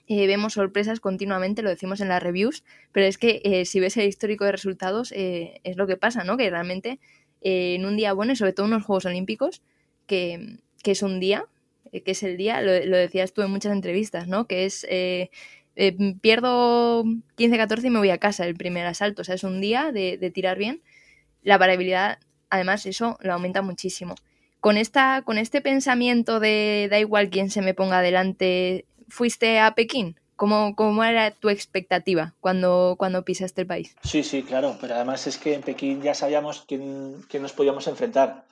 eh, vemos sorpresas continuamente, lo decimos en las reviews, pero es que si ves el histórico de resultados es lo que pasa, ¿no? Que realmente en un día bueno y sobre todo en los Juegos Olímpicos, que, que es un día eh, que es el día, lo, decías tú en muchas entrevistas, ¿no? Que es, eh, eh, pierdo 15-14 y me voy a casa el primer asalto, o sea, es un día de, tirar bien. La variabilidad, además, eso lo aumenta muchísimo. Con, esta, con este pensamiento de da igual quién se me ponga adelante, ¿fuiste a Pekín? ¿Cómo, ¿Cómo, era tu expectativa cuando, cuando pisaste el país? Sí, sí, claro, pero además es que en Pekín ya sabíamos quién, quién nos podíamos enfrentar.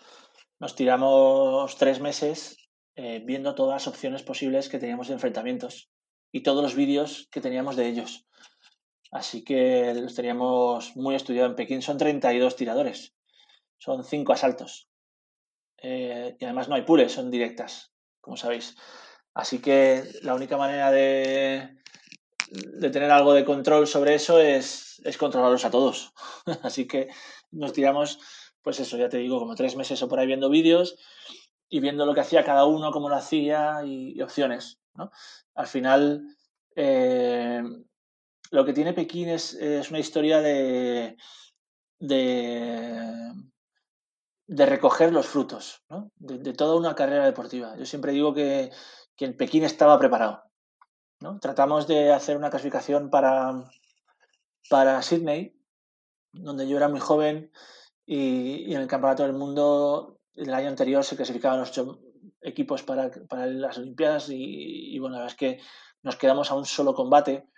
Nos tiramos tres meses eh, viendo todas las opciones posibles que teníamos de enfrentamientos y todos los vídeos que teníamos de ellos. Así que los teníamos muy estudiados en Pekín. Son 32 tiradores, son 5 asaltos. Eh, y además no hay pures, son directas, como sabéis. Así que la única manera de, de tener algo de control sobre eso es, es controlarlos a todos. [LAUGHS] Así que nos tiramos, pues eso, ya te digo, como tres meses o por ahí viendo vídeos y viendo lo que hacía cada uno, cómo lo hacía y, opciones. ¿no? Al final, eh, lo que tiene Pekín es, una historia de, de, recoger los frutos de, toda una carrera deportiva. Yo siempre digo que, que en Pekín estaba preparado. ¿no? Tratamos de hacer una clasificación para, para Sydney, donde yo era muy joven y, y en el Campeonato del Mundo el año anterior se clasificaban ocho equipos para, las Olimpiadas y, bueno, la verdad es que nos quedamos a un solo combate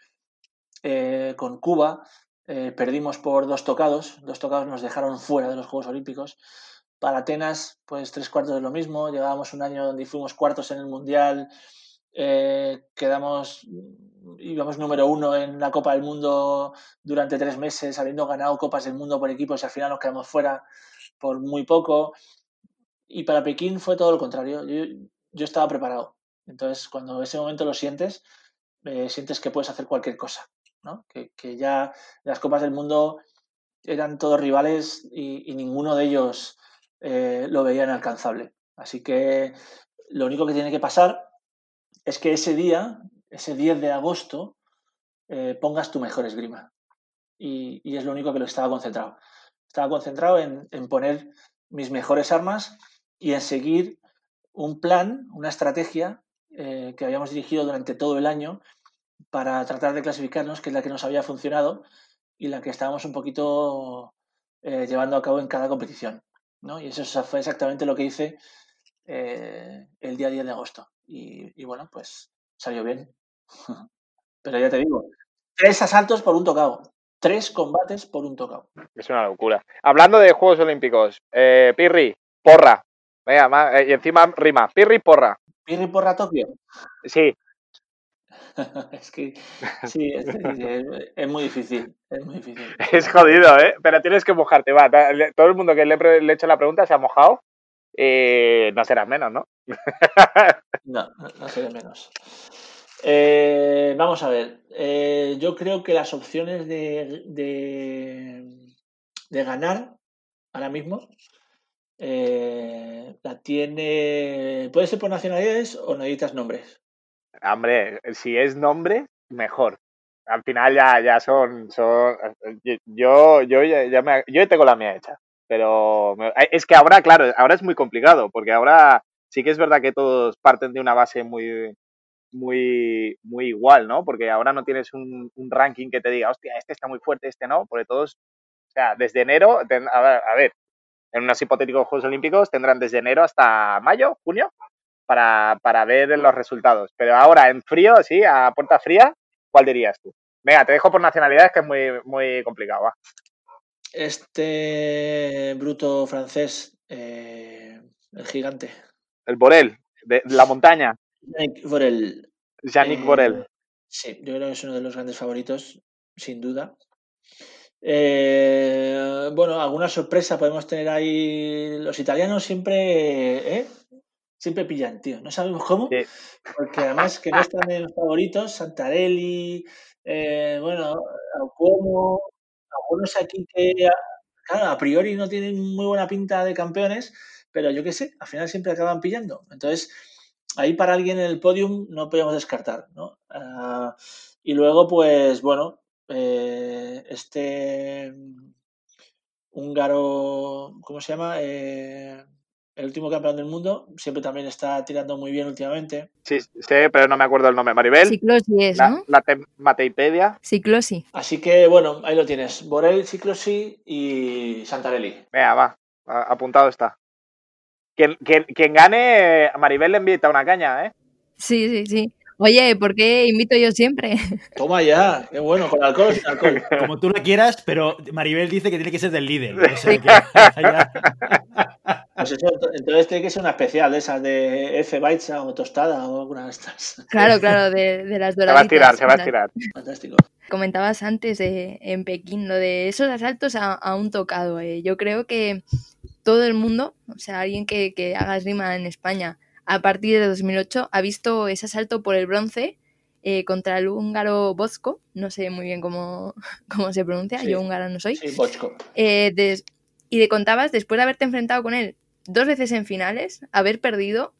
eh, con Cuba. Eh, perdimos por dos tocados, dos tocados nos dejaron fuera de los Juegos Olímpicos. Para Atenas, pues tres cuartos de lo mismo. Llegábamos un año donde fuimos cuartos en el Mundial, eh, quedamos, íbamos número uno en la Copa del Mundo durante tres meses, habiendo ganado Copas del Mundo por equipos y al final nos quedamos fuera por muy poco. Y para Pekín fue todo lo contrario. Yo, estaba preparado. Entonces, cuando ese momento lo sientes, eh, sientes que puedes hacer cualquier cosa. ¿no? Que, ya las Copas del Mundo eran todos rivales y, ninguno de ellos eh, lo veía inalcanzable. Así que lo único que tiene que pasar es que ese día, ese 10 de agosto, eh, pongas tu mejor esgrima. Y, es lo único que lo estaba concentrado. Estaba concentrado en, poner mis mejores armas y en seguir un plan, una estrategia eh, que habíamos dirigido durante todo el año para tratar de clasificarnos, que es la que nos había funcionado y la que estábamos un poquito llevando a cabo en cada competición. ¿No? Y eso fue exactamente lo que hice eh, el día 10 de agosto. Y, y, bueno, pues salió bien. [LAUGHS] Pero ya te digo, tres asaltos por un tocado. Tres combates por un tocado. Es una locura. Hablando de Juegos Olímpicos, Pirri, porra, Venga, eh, y encima rima. Pirri porra. Pirri porra Tokio. Sí. [LAUGHS] es que [LAUGHS] sí, es, muy difícil. Es muy difícil. Es jodido, ¿eh? Pero tienes que mojarte. Va, todo el mundo que le, he hecho la pregunta se ha mojado. y no serás menos, [LAUGHS] ¿no? no, no seré menos. Eh, vamos a ver. Eh, yo creo que las opciones de, de, de ganar ahora mismo eh, la tiene. ¿Puede ser por nacionalidades o necesitas nombres? Hombre, si es nombre, mejor. Al final ya, ya son, son. Yo, yo ya, me, yo tengo la mía hecha. Pero es que ahora, claro, ahora es muy complicado, porque ahora sí que es verdad que todos parten de una base muy, muy, muy igual, ¿no? Porque ahora no tienes un, ranking que te diga, hostia, este está muy fuerte, este no, porque todos, o sea, desde enero, a ver en unos hipotéticos Juegos Olímpicos tendrán desde enero hasta mayo, junio, para, ver los resultados. Pero ahora, en frío, sí, a puerta fría, ¿cuál dirías tú? Venga, te dejo por nacionalidades que es muy, muy complicado. Este bruto francés, eh, el gigante. El Borel, de la montaña. Yannick Borel. Yannick eh, Borel. Sí, yo creo que es uno de los grandes favoritos, sin duda. Eh, bueno, alguna sorpresa podemos tener ahí. Los italianos siempre, ¿eh? Siempre pillan, tío. No sabemos cómo, porque además que no están en los favoritos, Santarelli, eh, bueno, como algunos aquí que, claro, a priori no tienen muy buena pinta de campeones, pero yo qué sé, al final siempre acaban pillando. Entonces, ahí para alguien en el podium no podemos descartar, ¿no? Ah, y luego, pues, bueno, eh, este húngaro, ¿cómo se llama? Eh, el último campeón del mundo, siempre también está tirando muy bien últimamente. Sí, sí, pero no me acuerdo el nombre. Maribel. Ciclosi es, ¿no? La, Mateipedia. Ciclosi. Así que, bueno, ahí lo tienes. Borel, Ciclosi y Santarelli. Venga, va. Apuntado está. Quien, quien, gane, a Maribel le invita una caña, ¿eh? Sí, sí, sí. Oye, ¿por qué invito yo siempre? [LAUGHS] Toma ya, qué bueno, con alcohol sin alcohol. [LAUGHS] Como tú lo quieras, pero Maribel dice que tiene que ser del líder. [LAUGHS] Pues entonces tiene que ser una especial de esas de F Baitza o tostada o alguna de estas. Claro, claro, de, las doraditas. Se va a tirar, se va a tirar. Fantástico. Comentabas antes de, en Pekín lo de esos asaltos a, un tocado. Eh. Yo creo que todo el mundo, o sea, alguien que, que haga esgrima en España a partir de 2008 ha visto ese asalto por el bronce eh, contra el húngaro Bosco, no sé muy bien cómo, [LAUGHS] cómo se pronuncia, yo húngara no soy. Sí, Bochko. Eh, y de contabas, después de haberte enfrentado con él dos veces en finales, haber perdido,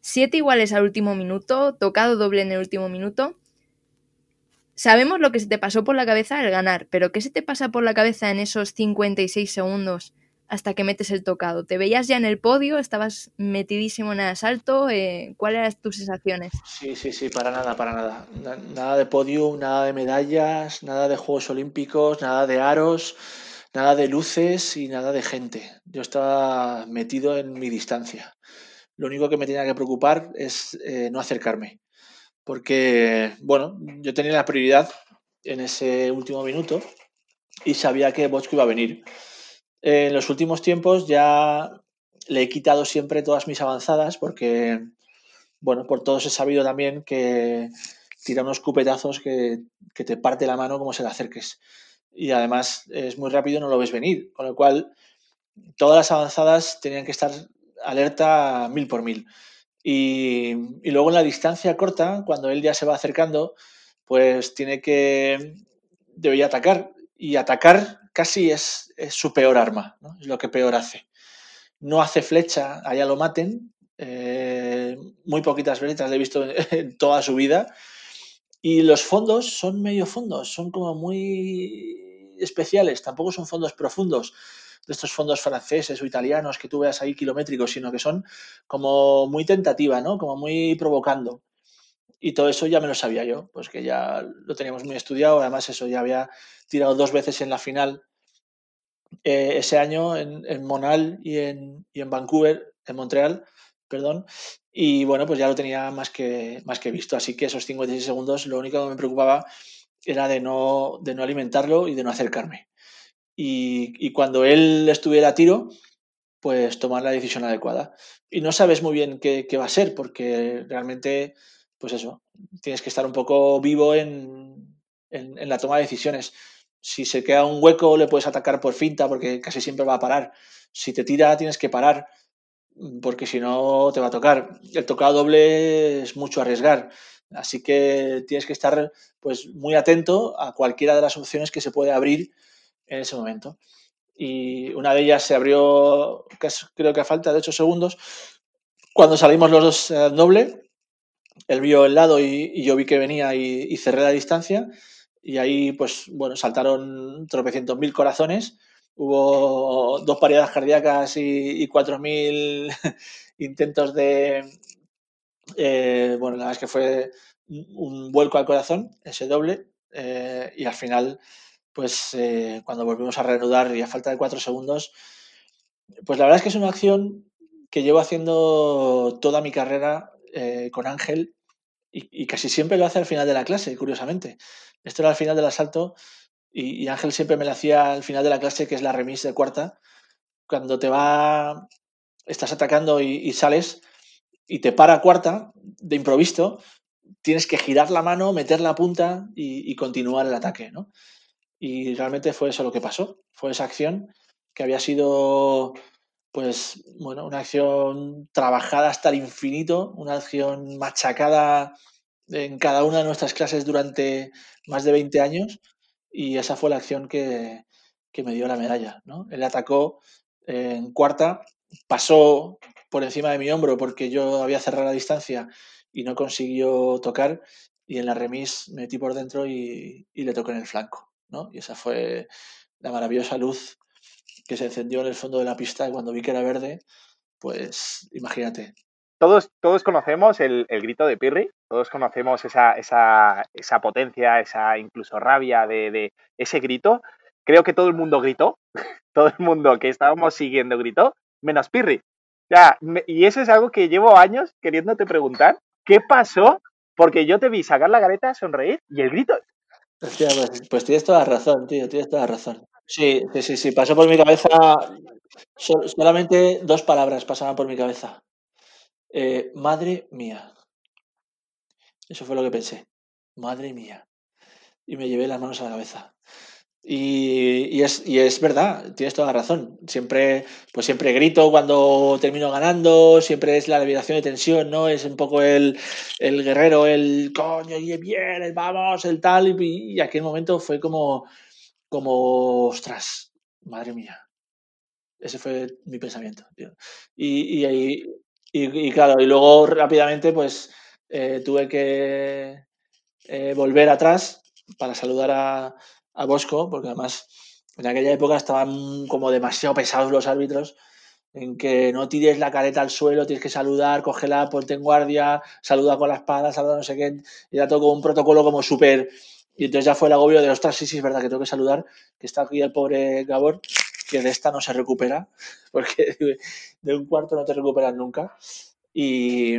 siete iguales al último minuto, tocado doble en el último minuto. Sabemos lo que se te pasó por la cabeza al ganar, pero ¿qué se te pasa por la cabeza en esos 56 segundos hasta que metes el tocado? ¿Te veías ya en el podio? ¿Estabas metidísimo en el asalto? Eh, ¿Cuáles eran tus sensaciones? Sí, sí, sí, para nada, para nada. Nada de podio, nada de medallas, nada de Juegos Olímpicos, nada de aros nada de luces y nada de gente. Yo estaba metido en mi distancia. Lo único que me tenía que preocupar es eh, no acercarme. Porque, bueno, yo tenía la prioridad en ese último minuto y sabía que Bochco iba a venir. En los últimos tiempos ya le he quitado siempre todas mis avanzadas porque, bueno, por todos he sabido también que tira unos cupetazos que, que te parte la mano como se le acerques y además es muy rápido, no lo ves venir, con lo cual todas las avanzadas tenían que estar alerta mil por mil. Y, luego en la distancia corta, cuando él ya se va acercando, pues tiene que, debería atacar. Y atacar casi es, su peor arma, es lo que peor hace. No hace flecha, allá lo maten. Eh, muy poquitas veces le he visto [LAUGHS] en toda su vida. Y los fondos son medio fondos, son como muy especiales, tampoco son fondos profundos de estos fondos franceses o italianos que tú veas ahí kilométricos, sino que son como muy tentativa, ¿no? Como muy provocando. Y todo eso ya me lo sabía yo, pues que ya lo teníamos muy estudiado, además eso ya había tirado dos veces en la final eh, ese año en, en Monal y en, y en Vancouver, en Montreal, perdón, y bueno, pues ya lo tenía más que, más que visto. Así que esos 56 segundos lo único que me preocupaba era de no, de no alimentarlo y de no acercarme. Y, cuando él estuviera a tiro, pues tomar la decisión adecuada. Y no sabes muy bien qué, va a ser, porque realmente, pues eso, tienes que estar un poco vivo en, en, la toma de decisiones. Si se queda un hueco, le puedes atacar por finta, porque casi siempre va a parar. Si te tira, tienes que parar porque si no te va a tocar. El tocado doble es mucho arriesgar, así que tienes que estar pues muy atento a cualquiera de las opciones que se puede abrir en ese momento. Y una de ellas se abrió, creo que a falta de 8 segundos, cuando salimos los dos doble, él vio el lado y, yo vi que venía y, cerré la distancia. Y ahí pues bueno, saltaron tropecientos mil corazones. Hubo dos paridades cardíacas y, y 4.000 [LAUGHS] intentos de... Eh, bueno, la verdad es que fue un vuelco al corazón, ese doble, eh, y al final, pues eh, cuando volvimos a reanudar y a falta de cuatro segundos, pues la verdad es que es una acción que llevo haciendo toda mi carrera con Ángel y, y, casi siempre lo hace al final de la clase, curiosamente. Esto era al final del asalto y, Ángel siempre me la hacía al final de la clase, que es la remis de cuarta, cuando te va, estás atacando y, sales y te para cuarta de improviso, tienes que girar la mano, meter la punta y, continuar el ataque, ¿no? Y realmente fue eso lo que pasó, fue esa acción que había sido pues bueno, una acción trabajada hasta el infinito, una acción machacada en cada una de nuestras clases durante más de 20 años y esa fue la acción que, que me dio la medalla. ¿no? Él atacó en cuarta, pasó por encima de mi hombro porque yo había cerrado la distancia y no consiguió tocar y en la remis me metí por dentro y, y le toqué en el flanco. ¿no? Y esa fue la maravillosa luz que se encendió en el fondo de la pista y cuando vi que era verde, pues imagínate. Todos, todos conocemos el, el grito de Pirri, todos conocemos esa, esa, esa potencia, esa incluso rabia de, de, ese grito. Creo que todo el mundo gritó, [LAUGHS] todo el mundo que estábamos siguiendo gritó, menos Pirri. Ya, y eso es algo que llevo años queriéndote preguntar, ¿qué pasó? Porque yo te vi sacar la gareta, sonreír y el grito. Hostia, pues, pues tienes toda la razón, tío, tienes toda la razón. Sí, sí, sí, sí, pasó por mi cabeza. solamente dos palabras pasaban por mi cabeza. Eh, madre mía. Eso fue lo que pensé. Madre mía. Y me llevé las manos a la cabeza. Y, y, es, y es verdad, tienes toda la razón. Siempre, pues siempre grito cuando termino ganando, siempre es la liberación de tensión, ¿no? Es un poco el, el guerrero, el coño, y bien, el vamos, el tal. Y, y aquel momento fue como, como, ostras, madre mía. Ese fue mi pensamiento. Tío. Y, y, y, claro, y luego rápidamente pues eh, tuve que eh, volver atrás para saludar a, a Bosco, porque además en aquella época estaban como demasiado pesados los árbitros, en que no tires la careta al suelo, tienes que saludar, cógela, ponte en guardia, saluda con la espada, saluda no sé qué, y era todo un protocolo como súper... Y entonces ya fue el agobio de, ostras, sí, sí, es verdad que tengo que saludar, que está aquí el pobre Gabor, que de esta no se recupera, [LAUGHS] porque de un cuarto no te recuperas nunca. Y,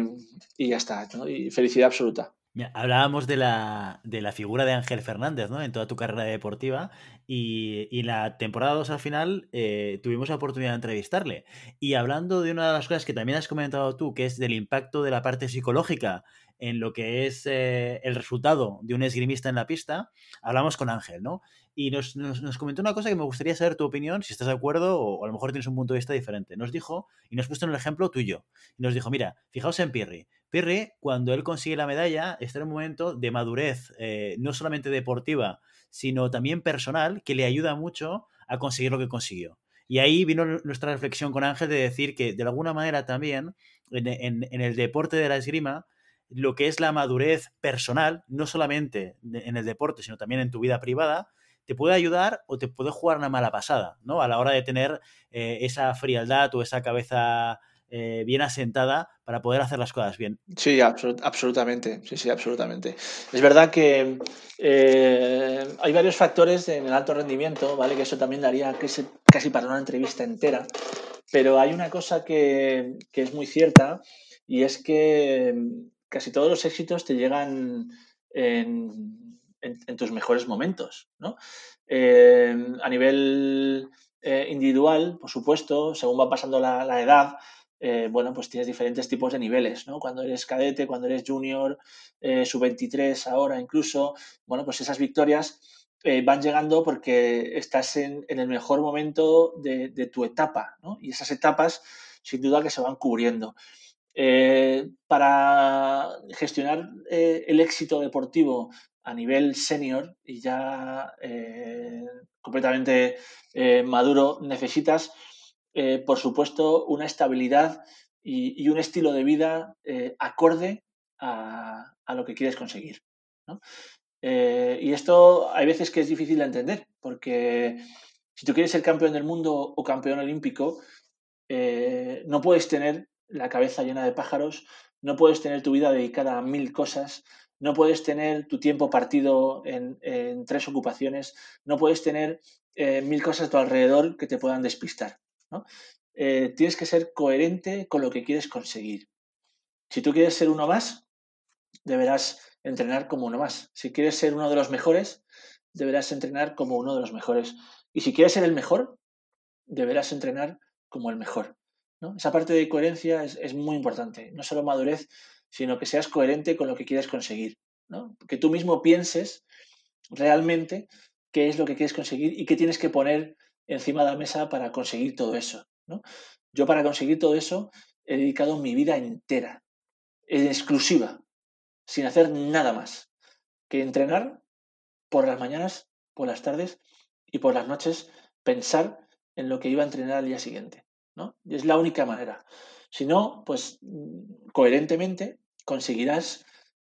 y ya está, ¿no? Y felicidad absoluta. Hablábamos de la, de la, figura de Ángel Fernández, ¿no? En toda tu carrera deportiva. Y, y la temporada 2 al final eh, tuvimos la oportunidad de entrevistarle. Y hablando de una de las cosas que también has comentado tú, que es del impacto de la parte psicológica en lo que es eh, el resultado de un esgrimista en la pista, hablamos con Ángel, ¿no? Y nos, nos, comentó una cosa que me gustaría saber tu opinión, si estás de acuerdo o, o, a lo mejor tienes un punto de vista diferente. Nos dijo, y nos puso en el ejemplo tuyo, y nos dijo, mira, fijaos en Pirri. Pirri, cuando él consigue la medalla, está en un momento de madurez, eh, no solamente deportiva, sino también personal, que le ayuda mucho a conseguir lo que consiguió. Y ahí vino nuestra reflexión con Ángel de decir que de alguna manera también en el deporte de la esgrima, lo que es la madurez personal, no solamente en el deporte, sino también en tu vida privada, te puede ayudar o te puede jugar una mala pasada, ¿no? A la hora de tener eh, esa frialdad o esa cabeza eh, bien asentada para poder hacer las cosas bien. Sí, absolut absolutamente. Sí, sí, absolutamente. Es verdad que eh, hay varios factores en el alto rendimiento, ¿vale? Que eso también daría casi, casi para una entrevista entera. Pero hay una cosa que, que es muy cierta y es que casi todos los éxitos te llegan en, tus mejores momentos, ¿no? Eh, a nivel eh, individual, por supuesto, según va pasando la, edad, eh, bueno, pues tienes diferentes tipos de niveles, ¿no? Cuando eres cadete, cuando eres junior, eh, sub-23 ahora incluso, bueno, pues esas victorias van llegando porque estás en, en el mejor momento de, de, tu etapa, ¿no? Y esas etapas, sin duda, que se van cubriendo. Eh, para gestionar eh, el éxito deportivo a nivel senior y ya eh, completamente maduro, necesitas por supuesto, una estabilidad y, un estilo de vida acorde a, lo que quieres conseguir. y esto hay veces que es difícil de entender, porque si tú quieres ser campeón del mundo o campeón olímpico, no puedes tener la cabeza llena de pájaros, no puedes tener tu vida dedicada a mil cosas, no puedes tener tu tiempo partido en, tres ocupaciones, no puedes tener eh, mil cosas a tu alrededor que te puedan despistar. Eh, tienes que ser coherente con lo que quieres conseguir. Si tú quieres ser uno más, deberás entrenar como uno más. Si quieres ser uno de los mejores, deberás entrenar como uno de los mejores. Y si quieres ser el mejor, deberás entrenar como el mejor. Esa parte de coherencia es, muy importante. No solo madurez, sino que seas coherente con lo que quieres conseguir. ¿no? Que tú mismo pienses realmente qué es lo que quieres conseguir y qué tienes que poner encima de la mesa para conseguir todo eso. Yo para conseguir todo eso he dedicado mi vida entera, en exclusiva, sin hacer nada más que entrenar por las mañanas, por las tardes y por las noches, pensar en lo que iba a entrenar al día siguiente. Es la única manera. Si no, pues mm, coherentemente conseguirás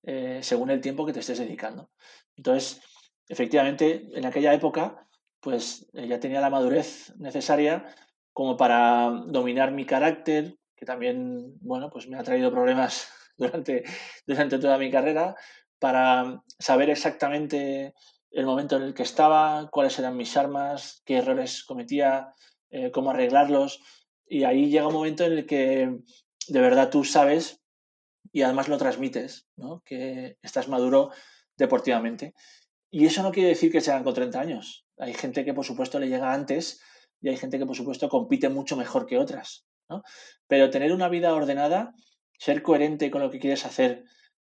eh, según el tiempo que te estés dedicando. Entonces, efectivamente, en aquella época, pues eh, ya tenía la madurez necesaria como para dominar mi carácter, que también, bueno, pues me ha traído problemas [LAUGHS] durante, durante toda mi carrera, para saber exactamente el momento en el que estaba, cuáles eran mis armas, qué errores cometía, eh, cómo arreglarlos. Y ahí llega un momento en el que de verdad tú sabes y además lo transmites, ¿no? que estás maduro deportivamente. Y eso no quiere decir que sean con 30 años. Hay gente que por supuesto le llega antes y hay gente que por supuesto compite mucho mejor que otras. ¿no? Pero tener una vida ordenada, ser coherente con lo que quieres hacer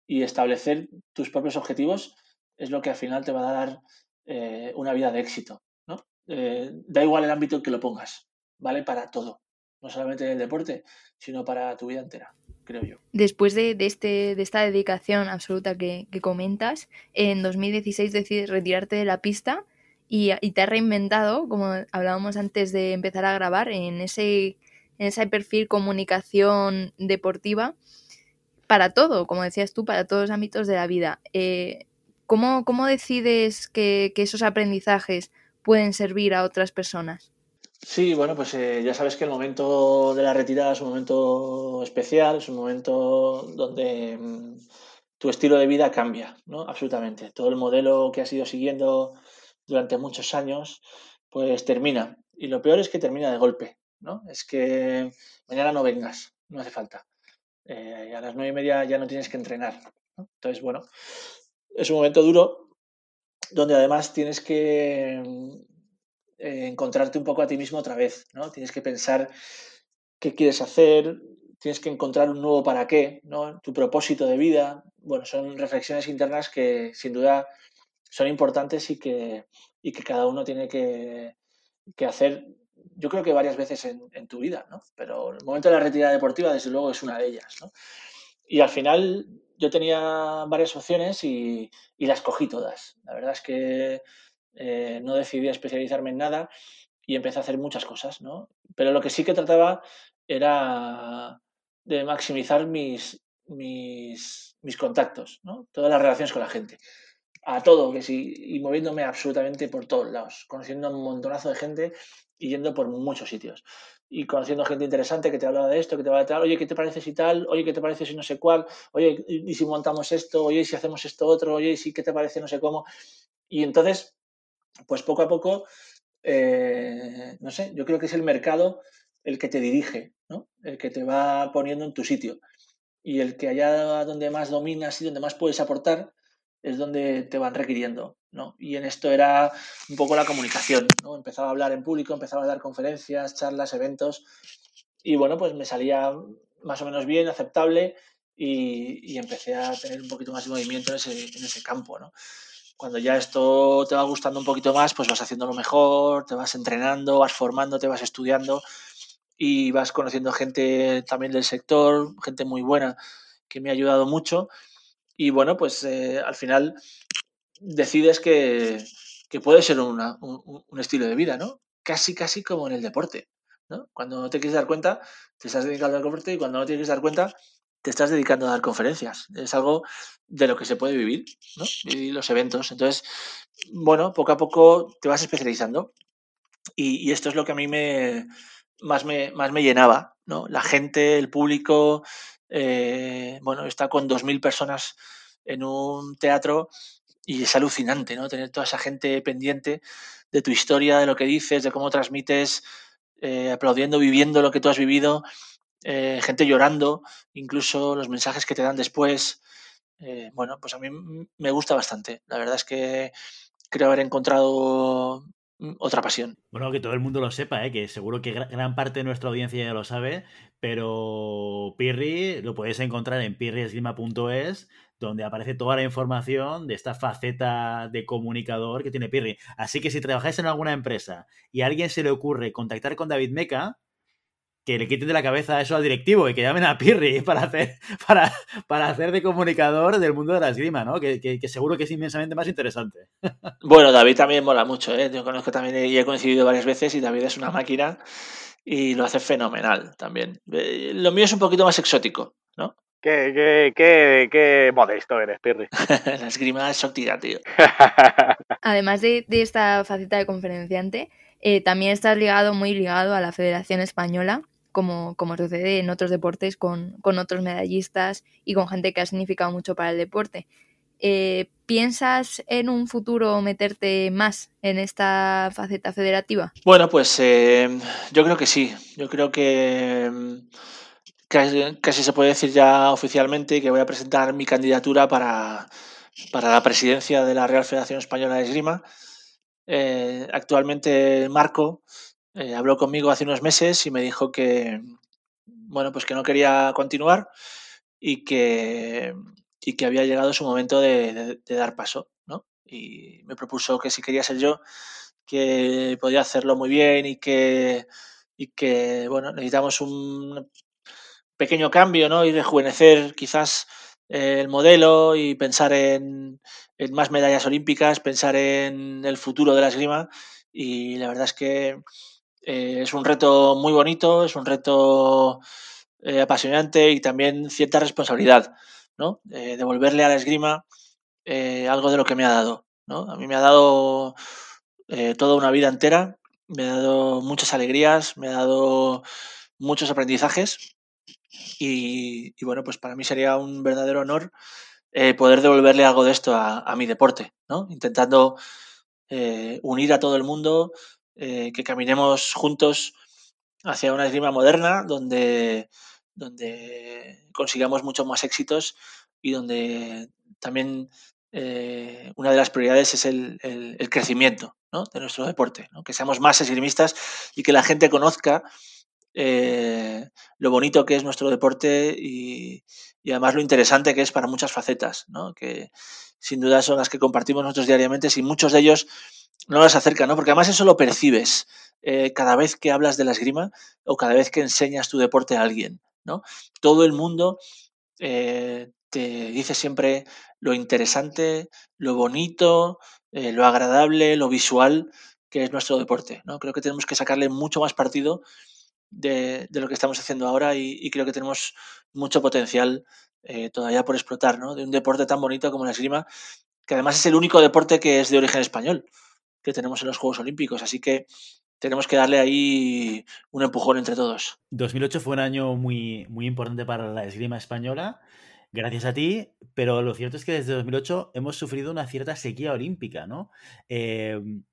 y establecer tus propios objetivos es lo que al final te va a dar eh, una vida de éxito. ¿no? Eh, da igual el ámbito en que lo pongas, ¿vale? Para todo. No solamente en el deporte, sino para tu vida entera, creo yo. Después de, este, de esta dedicación absoluta que, comentas, en 2016 decides retirarte de la pista y, te has reinventado, como hablábamos antes de empezar a grabar, en ese, en ese perfil comunicación deportiva para todo, como decías tú, para todos los ámbitos de la vida. Eh, ¿cómo, decides que, esos aprendizajes pueden servir a otras personas? Sí, bueno, pues eh, ya sabes que el momento de la retirada es un momento especial, es un momento donde mm, tu estilo de vida cambia, ¿no? Absolutamente. Todo el modelo que has ido siguiendo durante muchos años, pues termina. Y lo peor es que termina de golpe, ¿no? Es que mañana no vengas, no hace falta. Eh, a las nueve y media ya no tienes que entrenar. Entonces, bueno, es un momento duro donde además tienes que eh, encontrarte un poco a ti mismo otra vez, ¿no? Tienes que pensar qué quieres hacer, tienes que encontrar un nuevo para qué, ¿no? Tu propósito de vida. Bueno, son reflexiones internas que sin duda son importantes y que, y que cada uno tiene que, que hacer yo creo que varias veces en, tu vida, ¿no? Pero el momento de la retirada deportiva, desde luego, es una de ellas, ¿no? Y al final yo tenía varias opciones y, las cogí todas. La verdad es que eh, no decidí especializarme en nada y empecé a hacer muchas cosas, ¿no? Pero lo que sí que trataba era de maximizar mis, mis, mis contactos, ¿no? Todas las relaciones con la gente a todo, que sí, y moviéndome absolutamente por todos lados, conociendo un montonazo de gente y yendo por muchos sitios. Y conociendo gente interesante que te habla de esto, que te va a tal, oye, ¿qué te parece si tal? Oye, ¿qué te parece si no sé cuál? Oye, ¿y si montamos esto? Oye, ¿y si hacemos esto otro? Oye, ¿y si qué te parece no sé cómo? Y entonces, pues poco a poco, eh, no sé, yo creo que es el mercado el que te dirige, ¿no? El que te va poniendo en tu sitio. Y el que allá donde más dominas y donde más puedes aportar, es donde te van requiriendo, ¿no? Y en esto era un poco la comunicación, ¿no? Empezaba a hablar en público, empezaba a dar conferencias, charlas, eventos, y bueno, pues me salía más o menos bien, aceptable, y, empecé a tener un poquito más de movimiento en ese, en ese campo, ¿no? Cuando ya esto te va gustando un poquito más, pues vas haciéndolo mejor, te vas entrenando, vas formando, te vas estudiando y vas conociendo gente también del sector, gente muy buena que me ha ayudado mucho y bueno, pues eh, al final decides que, puede ser un, estilo de vida, ¿no? Casi, casi como en el deporte, ¿no? Cuando no te quieres dar cuenta, te estás dedicando al deporte y cuando no te quieres dar cuenta, te estás dedicando a dar conferencias. Es algo de lo que se puede vivir, ¿no? Y los eventos. Entonces, bueno, poco a poco te vas especializando. Y, esto es lo que a mí me más me, más me llenaba, ¿no? La gente, el público, eh, bueno, está con 2.000 personas en un teatro y es alucinante, ¿no? Tener toda esa gente pendiente de tu historia, de lo que dices, de cómo transmites, eh, aplaudiendo, viviendo lo que tú has vivido, eh, gente llorando, incluso los mensajes que te dan después. bueno, pues a mí me gusta bastante. La verdad es que creo haber encontrado Mm, otra pasión. Bueno, que todo el mundo lo sepa, ¿eh? que seguro que gran parte de nuestra audiencia ya lo sabe, pero Pirri lo podéis encontrar en pirriesgrima.es, donde aparece toda la información de esta faceta de comunicador que tiene Pirri. Así que si trabajáis en alguna empresa y a alguien se le ocurre contactar con David Meca, que le quiten de la cabeza eso al directivo y que llamen a Pirri [LAUGHS] para hacer, para, para hacer de comunicador del mundo de la esgrima, ¿no? Que, que, seguro que es inmensamente más interesante. [LAUGHS] Bueno, David también mola mucho, ¿eh? Yo conozco también y he coincidido varias veces y David es una máquina y lo hace fenomenal también. Eh, lo mío es un poquito más exótico, ¿no? Qué, qué, qué, qué modesto eres, Pirri. [LAUGHS] la esgrima exótica, tío. Además de, de, esta faceta de conferenciante, eh, también estás ligado, muy ligado a la Federación Española como, como sucede en otros deportes con, otros medallistas y con gente que ha significado mucho para el deporte. Eh, ¿Piensas en un futuro meterte más en esta faceta federativa? Bueno, pues eh, yo creo que sí. Yo creo que mm, casi, se puede decir ya oficialmente que voy a presentar mi candidatura para, para la presidencia de la Real Federación Española de Esgrima. Eh, actualmente Marco eh, habló conmigo hace unos meses y me dijo que, bueno, pues que no quería continuar y que, y que había llegado su momento de, dar paso, ¿no? Y me propuso que si quería ser yo, que podía hacerlo muy bien y que, y que bueno, necesitamos un pequeño cambio, ¿no? Y rejuvenecer quizás el modelo y pensar en, en más medallas olímpicas, pensar en el futuro de la esgrima. Y la verdad es que eh, es un reto muy bonito, es un reto eh, apasionante y también cierta responsabilidad, ¿no? Eh, devolverle a la esgrima algo de lo que me ha dado, ¿no? A mí me ha dado toda una vida entera, me ha dado muchas alegrías, me ha dado muchos aprendizajes y, bueno, pues para mí sería un verdadero honor poder devolverle algo de esto a, a mi deporte, ¿no? Intentando unir a todo el mundo, eh, que caminemos juntos hacia una esgrima moderna donde, donde consigamos muchos más éxitos y donde también eh, una de las prioridades es el, crecimiento de nuestro deporte, que seamos más esgrimistas y que la gente conozca eh, lo bonito que es nuestro deporte y, además lo interesante que es para muchas facetas, que sin duda son las que compartimos nosotros diariamente y muchos de ellos no las acerca, ¿no? Porque además eso lo percibes eh, cada vez que hablas de la esgrima o cada vez que enseñas tu deporte a alguien, ¿no? Todo el mundo eh, te dice siempre lo interesante, lo bonito, eh, lo agradable, lo visual que es nuestro deporte, ¿no? Creo que tenemos que sacarle mucho más partido de, lo que estamos haciendo ahora y, creo que tenemos mucho potencial todavía por explotar, ¿no? De un deporte tan bonito como la esgrima, que además es el único deporte que es de origen español que tenemos en los Juegos Olímpicos. Así que tenemos que darle ahí un empujón entre todos. 2008 fue un año muy, muy importante para la esgrima española, gracias a ti, pero lo cierto es que desde 2008 hemos sufrido una cierta sequía olímpica, ¿no? Em,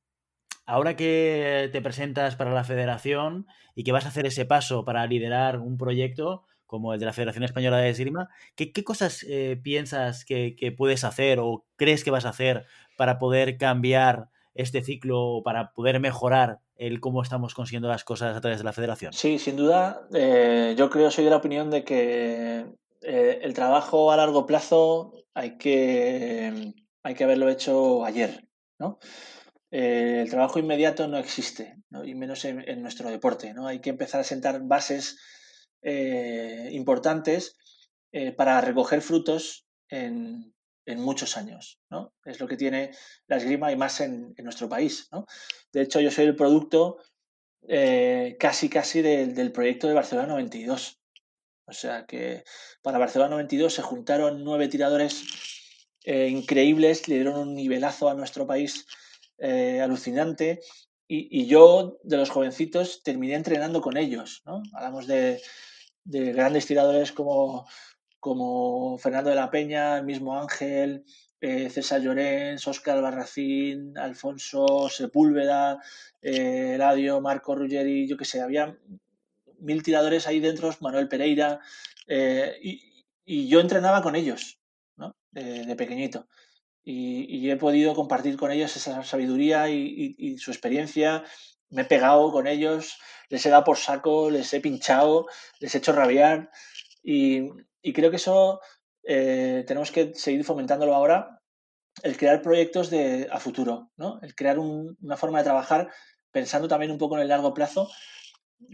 ahora que te presentas para la federación y que vas a hacer ese paso para liderar un proyecto como el de la Federación Española de Esgrima, ¿qué, cosas eh, piensas que, puedes hacer o crees que vas a hacer para poder cambiar este ciclo para poder mejorar el cómo estamos consiguiendo las cosas a través de la federación? Sí, sin duda. Eh, yo creo, soy de la opinión de que eh, el trabajo a largo plazo hay que, hay que haberlo hecho ayer, ¿no? Eh, el trabajo inmediato no existe, y menos en, nuestro deporte. ¿no? Hay que empezar a sentar bases importantes para recoger frutos en, muchos años, ¿no? Es lo que tiene la esgrima y más en, nuestro país, ¿no? De hecho, yo soy el producto eh, casi, casi del, proyecto de Barcelona 92. O sea que para Barcelona 92 se juntaron nueve tiradores eh, increíbles, le dieron un nivelazo a nuestro país eh, alucinante. Y, yo, de los jovencitos, terminé entrenando con ellos, ¿no? Hablamos de, de grandes tiradores como como Fernando de la Peña, el mismo Ángel, eh, César Llorens, Óscar Barracín, Alfonso Sepúlveda, eh, Eladio, Marco Ruggeri, yo qué sé, había mil tiradores ahí dentro, Manuel Pereira, eh, y, yo entrenaba con ellos, ¿no? de pequeñito. Y, he podido compartir con ellos esa sabiduría y, su experiencia. Me he pegado con ellos, les he dado por saco, les he pinchado, les he hecho rabiar. Y, y creo que eso eh, tenemos que seguir fomentándolo ahora, el crear proyectos de, a futuro, ¿no? el crear una forma de trabajar pensando también un poco en el largo plazo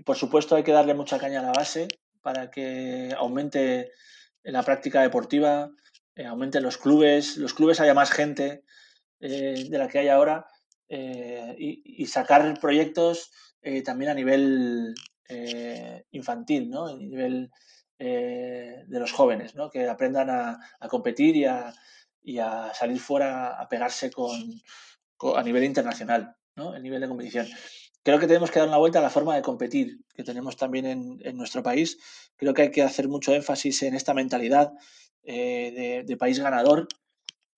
Por supuesto, hay que darle mucha caña a la base para que aumente la práctica deportiva, eh, aumenten los clubes, los clubes haya más gente eh, de la que hay ahora eh, y, sacar proyectos también a nivel infantil, ¿no? a nivel de los jóvenes, ¿no? que aprendan a, competir y a, y a, salir fuera a pegarse con, a nivel internacional, ¿no? el nivel de competición creo que tenemos que dar una vuelta a la forma de competir que tenemos también en, nuestro país. Creo que hay que hacer mucho énfasis en esta mentalidad eh, de, país ganador,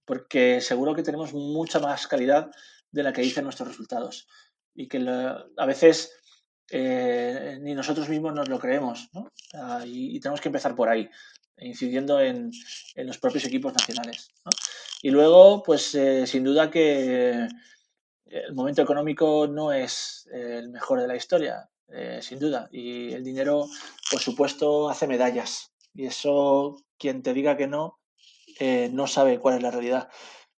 porque seguro que tenemos mucha más calidad de la que dicen nuestros resultados. Y que a veces eh, ni nosotros mismos nos lo creemos, y, tenemos que empezar por ahí, incidiendo en, los propios equipos nacionales. Y luego, pues eh, sin duda que el momento económico no es eh, el mejor de la historia, eh, sin duda. Y el dinero, por supuesto, hace medallas. Y eso, quien te diga que no, eh, no sabe cuál es la realidad.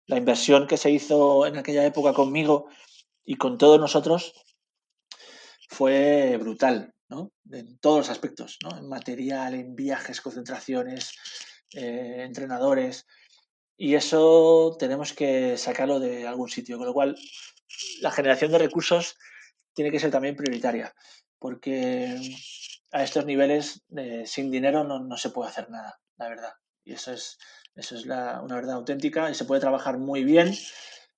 La inversión que se hizo en aquella época conmigo y con todos nosotros fue brutal, ¿no? En todos los aspectos, ¿no? En material, en viajes, concentraciones, entrenadores. Y eso tenemos que sacarlo de algún sitio. Con lo cual, la generación de recursos tiene que ser también prioritaria, porque a estos niveles eh, sin dinero no, se puede hacer nada, la verdad. Y eso es, eso es una verdad auténtica y se puede trabajar muy bien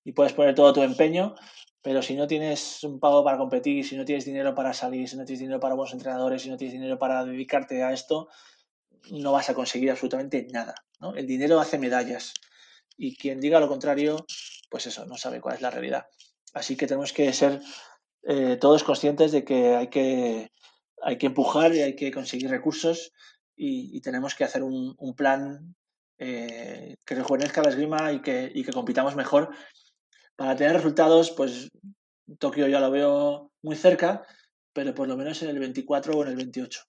y puedes poner todo tu empeño, pero si no tienes un pago para competir, si no tienes dinero para salir, si no tienes dinero para buenos entrenadores, si no tienes dinero para dedicarte a esto, no vas a conseguir absolutamente nada. El dinero hace medallas y quien diga lo contrario, pues eso, no sabe cuál es la realidad. Así que tenemos que ser eh, todos conscientes de que hay que, hay que empujar y hay que conseguir recursos y, tenemos que hacer un, plan eh, que rejuvenezca la esgrima y que, y que compitamos mejor para tener resultados, pues Tokio ya lo veo muy cerca, pero por lo menos en el 24 o en el 28.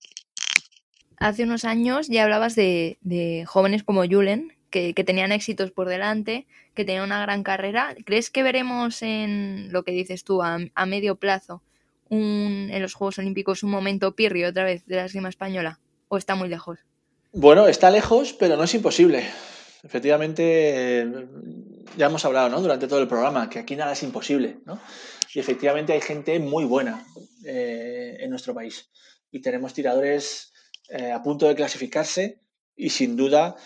Hace unos años ya hablabas de, de jóvenes como Julen, que, tenían éxitos por delante, que tenían una gran carrera. ¿Crees que veremos en lo que dices tú a, medio plazo en los Juegos Olímpicos un momento pirrio otra vez de la esgrima española? ¿O está muy lejos? Bueno, está lejos, pero no es imposible. Efectivamente, ya hemos hablado ¿no? durante todo el programa que aquí nada es imposible. ¿no? Y efectivamente hay gente muy buena eh, en nuestro país. Y tenemos tiradores eh, a punto de clasificarse y sin duda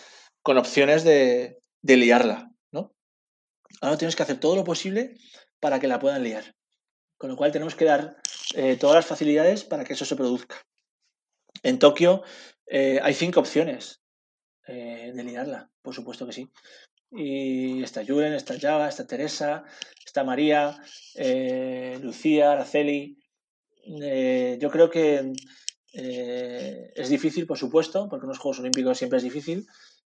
con opciones de, liarla, ¿no? Ahora tienes que hacer todo lo posible para que la puedan liar. Con lo cual tenemos que dar eh, todas las facilidades para que eso se produzca. En Tokio eh, hay cinco opciones eh, de liarla, por supuesto que sí. Y está Julen, está Java, está Teresa, está María, Lucía, Araceli. yo creo que es difícil, por supuesto, porque en los Juegos Olímpicos siempre es difícil,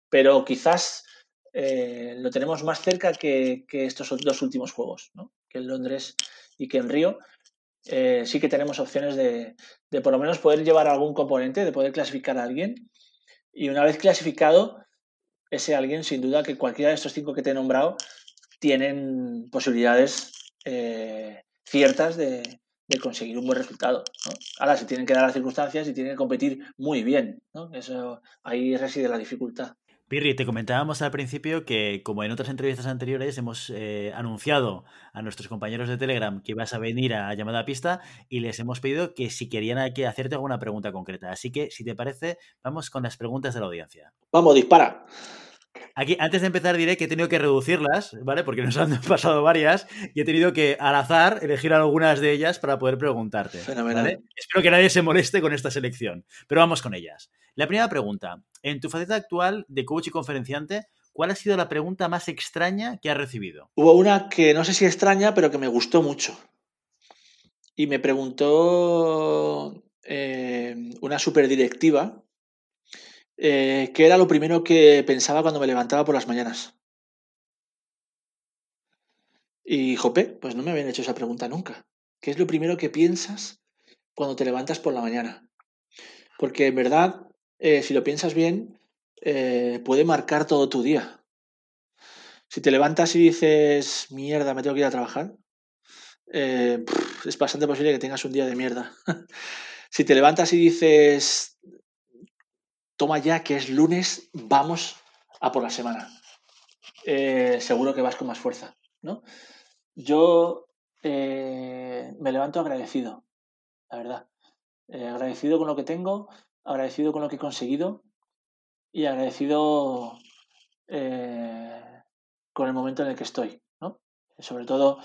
pero quizás lo tenemos más cerca que, estos dos últimos juegos, ¿no? que en Londres y que en Río. Eh, sí que tenemos opciones de, por lo menos poder llevar algún componente, de poder clasificar a alguien. Y una vez clasificado, ese alguien, sin duda, que cualquiera de estos cinco que te he nombrado, tienen posibilidades eh, ciertas de, conseguir un buen resultado. Ahora se tienen que dar las circunstancias y tienen que competir muy bien. Eso, ahí reside la dificultad. Pirri, te comentábamos al principio que, como en otras entrevistas anteriores, hemos eh, anunciado a nuestros compañeros de Telegram que ibas a venir a llamada a pista y les hemos pedido que si querían hacerte alguna pregunta concreta. Así que, si te parece, vamos con las preguntas de la audiencia. Vamos, dispara. Aquí, antes de empezar, diré que he tenido que reducirlas, ¿vale? Porque nos han [LAUGHS] pasado varias y he tenido que, al azar, elegir algunas de ellas para poder preguntarte. Fenomenal. Espero que nadie se moleste con esta selección, pero vamos con ellas. La primera pregunta. En tu faceta actual de coach y conferenciante, ¿cuál ha sido la pregunta más extraña que has recibido? Hubo una que no sé si extraña, pero que me gustó mucho. Y me preguntó eh, una superdirectiva eh, qué era lo primero que pensaba cuando me levantaba por las mañanas. Y jope, pues no me habían hecho esa pregunta nunca. ¿Qué es lo primero que piensas cuando te levantas por la mañana? Porque en verdad, eh, si lo piensas bien, eh, puede marcar todo tu día. Si te levantas y dices, mierda, me tengo que ir a trabajar, eh, es bastante posible que tengas un día de mierda. [LAUGHS] si te levantas y dices, toma ya que es lunes, vamos a por la semana. Seguro que vas con más fuerza, ¿no? Yo me levanto agradecido, la verdad. agradecido con lo que tengo, agradecido con lo que he conseguido y agradecido con el momento en el que estoy, ¿no? Sobre todo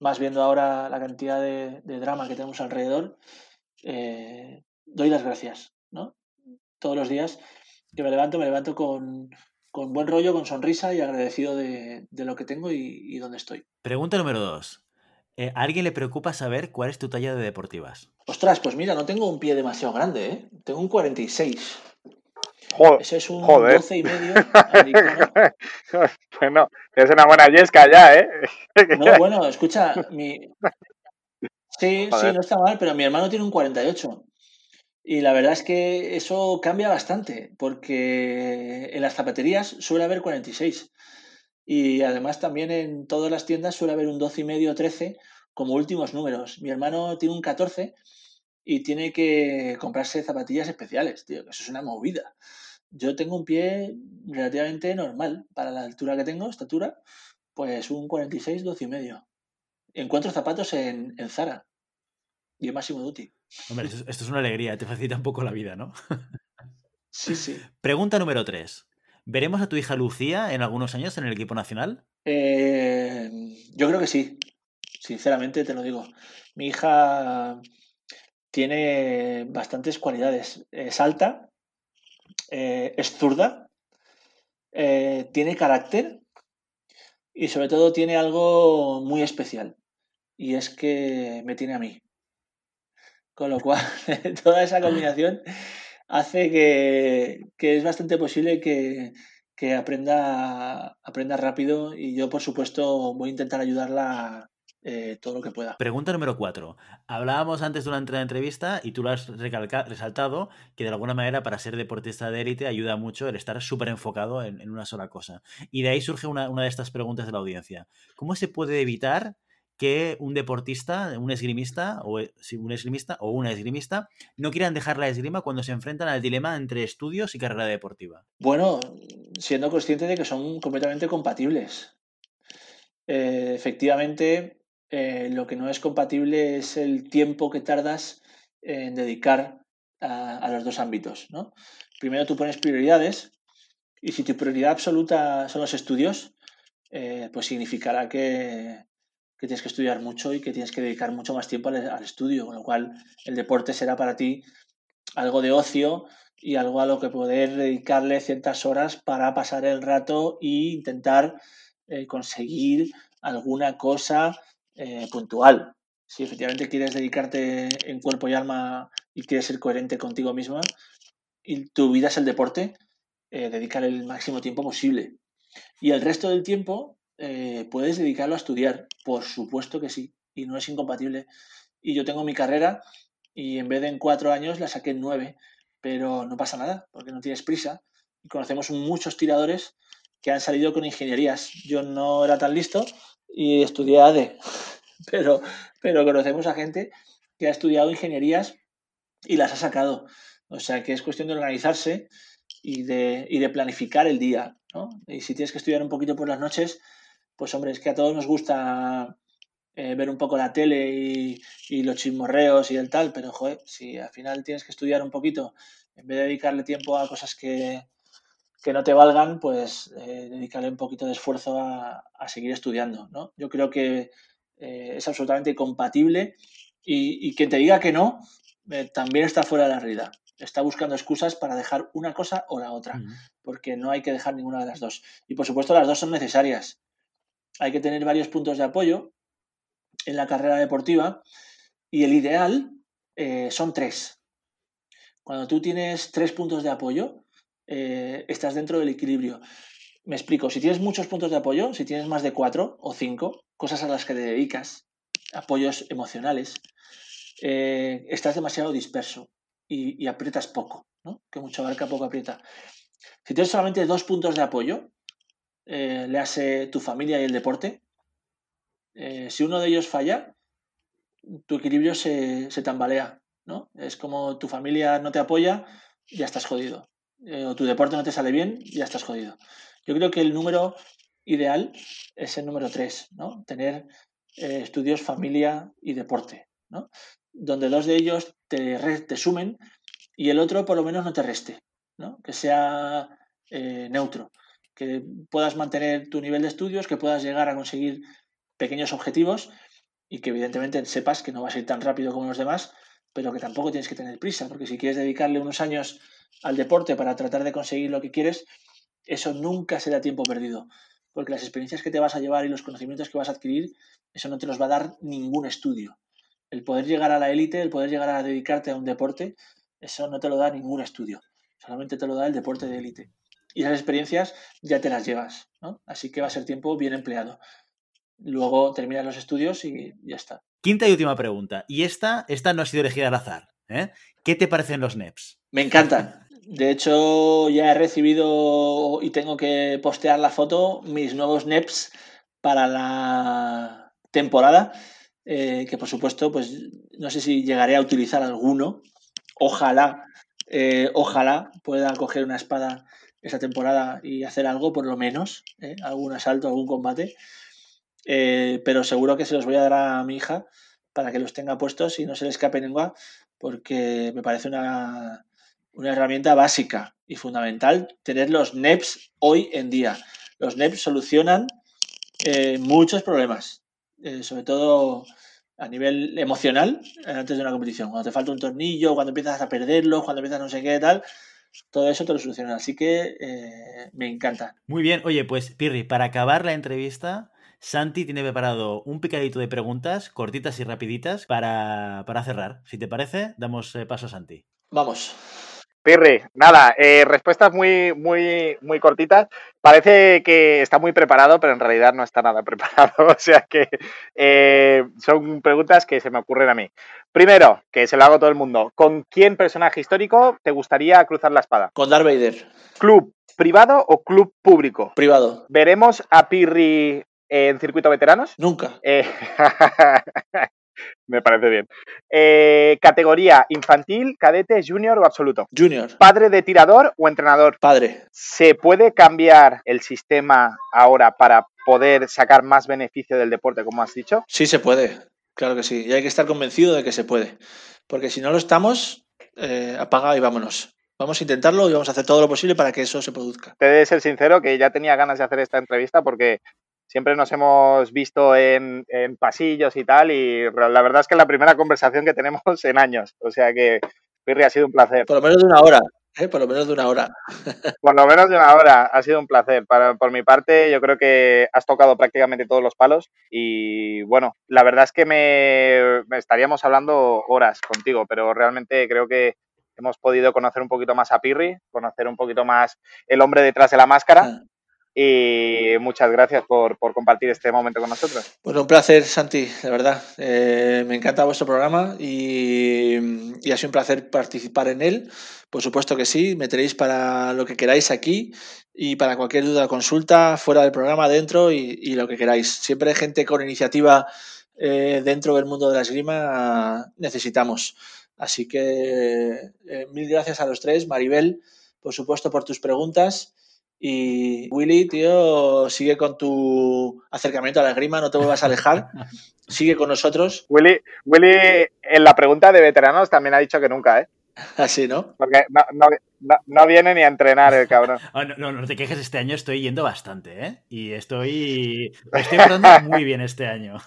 más viendo ahora la cantidad de, drama que tenemos alrededor, eh, doy las gracias, ¿no? Todos los días que me levanto, me levanto con, buen rollo, con sonrisa y agradecido de, lo que tengo y, y, dónde estoy. Pregunta número dos. Eh, ¿A alguien le preocupa saber cuál es tu talla de deportivas? Ostras, pues mira, no tengo un pie demasiado grande, ¿eh? Tengo un 46. Joder, Ese es un joder. 12 y medio. [LAUGHS] bueno, es una buena yesca ya, ¿eh? [LAUGHS] no, bueno, escucha, mi... Sí, sí, no está mal, pero mi hermano tiene un 48. Y la verdad es que eso cambia bastante, porque en las zapaterías suele haber 46. Y además también en todas las tiendas suele haber un 12 y medio, 13 como últimos números. Mi hermano tiene un 14 y tiene que comprarse zapatillas especiales, tío, que eso es una movida. Yo tengo un pie relativamente normal para la altura que tengo, estatura, pues un 46, 12 y medio. Encuentro zapatos en, Zara y en Máximo Duty. Hombre, esto, es una alegría, te facilita un poco la vida, ¿no? sí, sí. [LAUGHS] Pregunta número 3. ¿Veremos a tu hija Lucía en algunos años en el equipo nacional? Eh, yo creo que sí, sinceramente te lo digo. Mi hija tiene bastantes cualidades. Es alta, eh, es zurda, eh, tiene carácter y sobre todo tiene algo muy especial. Y es que me tiene a mí. Con lo cual, [LAUGHS] toda esa combinación hace que, es bastante posible que, que aprenda, aprenda rápido y yo, por supuesto, voy a intentar ayudarla eh, todo lo que pueda. Pregunta número 4. Hablábamos antes durante la entrevista y tú lo has resaltado que de alguna manera para ser deportista de élite ayuda mucho el estar súper enfocado en, una sola cosa. Y de ahí surge una, de estas preguntas de la audiencia. ¿Cómo se puede evitar que un deportista, un esgrimista o eh, un esgrimista o una esgrimista no quieran dejar la esgrima cuando se enfrentan al dilema entre estudios y carrera deportiva? Bueno, siendo consciente de que son completamente compatibles. Eh, efectivamente, eh, lo que no es compatible es el tiempo que tardas en dedicar a, los dos ámbitos. ¿no? Primero tú pones prioridades y si tu prioridad absoluta son los estudios, pues significará que, tienes que estudiar mucho y que tienes que dedicar mucho más tiempo al, estudio, con lo cual el deporte será para ti algo de ocio y algo a lo que poder dedicarle ciertas horas para pasar el rato e intentar eh, conseguir alguna cosa eh, puntual. Si efectivamente quieres dedicarte en cuerpo y alma y quieres ser coherente contigo misma y tu vida es el deporte, eh, dedicar el máximo tiempo posible. Y el resto del tiempo eh, puedes dedicarlo a estudiar, por supuesto que sí, y no es incompatible. Y yo tengo mi carrera y en vez de en cuatro años la saqué en nueve, pero no pasa nada, porque no tienes prisa. Conocemos muchos tiradores que han salido con ingenierías. Yo no era tan listo y estudié AD, [LAUGHS] pero, pero conocemos a gente que ha estudiado ingenierías y las ha sacado. O sea que es cuestión de organizarse y de, y de planificar el día. ¿no? Y si tienes que estudiar un poquito por las noches, pues hombre, es que a todos nos gusta eh, ver un poco la tele y, y, los chismorreos y el tal, pero joder, si al final tienes que estudiar un poquito, en vez de dedicarle tiempo a cosas que, que no te valgan, pues eh, dedicarle un poquito de esfuerzo a, seguir estudiando. ¿no? Yo creo que eh, es absolutamente compatible y, quien te diga que no, también está fuera de la realidad. Está buscando excusas para dejar una cosa o la otra, porque no hay que dejar ninguna de las dos. Y por supuesto las dos son necesarias. Hay que tener varios puntos de apoyo en la carrera deportiva y el ideal son tres. Cuando tú tienes tres puntos de apoyo, eh, estás dentro del equilibrio. Me explico, si tienes muchos puntos de apoyo, si tienes más de cuatro o cinco, cosas a las que te dedicas, apoyos emocionales, eh, estás demasiado disperso y, aprietas poco, ¿no? Que mucho abarca, poco aprieta. Si tienes solamente dos puntos de apoyo, eh, le hace tu familia y el deporte, si uno de ellos falla, tu equilibrio se, se tambalea, ¿no? Es como tu familia no te apoya, ya estás jodido. Eh, o tu deporte no te sale bien, ya estás jodido. Yo creo que el número ideal es el número 3, ¿no? Tener eh, estudios, familia y deporte, ¿no? Donde dos de ellos te, te, sumen y el otro por lo menos no te reste, ¿no? Que sea eh, neutro, que puedas mantener tu nivel de estudios, que puedas llegar a conseguir pequeños objetivos y que evidentemente sepas que no vas a ir tan rápido como los demás, pero que tampoco tienes que tener prisa, porque si quieres dedicarle unos años al deporte para tratar de conseguir lo que quieres, eso nunca será tiempo perdido, porque las experiencias que te vas a llevar y los conocimientos que vas a adquirir, eso no te los va a dar ningún estudio. El poder llegar a la élite, el poder llegar a dedicarte a un deporte, eso no te lo da ningún estudio, solamente te lo da el deporte de élite. Y esas experiencias ya te las llevas, ¿no? Así que va a ser tiempo bien empleado. Luego terminas los estudios y ya está. Quinta y última pregunta. Y esta, esta no ha sido elegida al azar. ¿eh? ¿Qué te parecen los NEPs? Me encantan. De hecho, ya he recibido y tengo que postear la foto, mis nuevos NEPs para la temporada, eh, que por supuesto, pues no sé si llegaré a utilizar alguno. Ojalá, eh, ojalá pueda coger una espada esa temporada y hacer algo, por lo menos, ¿eh? algún asalto, algún combate. pero seguro que se los voy a dar a mi hija para que los tenga puestos y no se le escape ninguna, porque me parece una, una herramienta básica y fundamental tener los NEPs hoy en día. Los NEPs solucionan eh, muchos problemas, eh, sobre todo a nivel emocional antes de una competición. Cuando te falta un tornillo, cuando empiezas a perderlo, cuando empiezas no sé qué tal, todo eso te lo soluciona. Así que eh, me encanta. Muy bien, oye, pues Pirri, para acabar la entrevista, Santi tiene preparado un picadito de preguntas cortitas y rapiditas para, para cerrar. Si te parece, damos paso a Santi. Vamos. Pirri, nada, eh, respuestas muy, muy, muy cortitas. Parece que está muy preparado, pero en realidad no está nada [LAUGHS] preparado. O sea que eh, son preguntas que se me ocurren a mí. Primero, que se lo hago a todo el mundo. ¿Con quién personaje histórico te gustaría cruzar la espada? Con Darth Vader. ¿Club privado o club público? Privado. ¿Veremos a Pirri en circuito veteranos? Nunca. Eh, [LAUGHS] [LAUGHS] Me parece bien. Eh, categoría infantil, cadete, junior o absoluto. Junior. ¿Padre de tirador o entrenador? Padre. ¿Se puede cambiar el sistema ahora para poder sacar más beneficio del deporte, como has dicho? Sí, se puede. Claro que sí. Y hay que estar convencido de que se puede. Porque si no lo estamos, eh, apaga y vámonos. Vamos a intentarlo y vamos a hacer todo lo posible para que eso se produzca. Te de ser sincero que ya tenía ganas de hacer esta entrevista porque siempre nos hemos visto en, pasillos y tal, y la verdad es que es la primera conversación que tenemos [LAUGHS] en años. O sea que, Pirri, ha sido un placer. Por lo menos de una hora. ¿eh? Por lo menos de una hora. [LAUGHS] Por lo menos de una hora. Ha sido un placer. Para, por mi parte, yo creo que has tocado prácticamente todos los palos. Y bueno, la verdad es que me, estaríamos hablando horas contigo, pero realmente creo que hemos podido conocer un poquito más a Pirri, conocer un poquito más el hombre detrás de la máscara. Ah. Y muchas gracias por, compartir este momento con nosotros. Bueno, un placer, Santi, de verdad. Eh, me encanta vuestro programa y, ha sido un placer participar en él. Por supuesto que sí, me tenéis para lo que queráis aquí y para cualquier duda o consulta, fuera del programa, dentro y, lo que queráis. Siempre hay gente con iniciativa eh, dentro del mundo de la esgrima necesitamos. Así que eh, mil gracias a los tres. Maribel, por supuesto, por tus preguntas. Y Willy, tío, sigue con tu acercamiento a la grima, no te vuelvas a alejar. [LAUGHS] sigue con nosotros. Willy, Willy, en la pregunta de veteranos también ha dicho que nunca, ¿eh? [LAUGHS] Así, ¿no? Porque no, viene ni a entrenar el cabrón. [LAUGHS] Ah, no, no, te quejes, este año estoy yendo bastante, ¿eh? Y estoy. estoy pasando muy bien este año.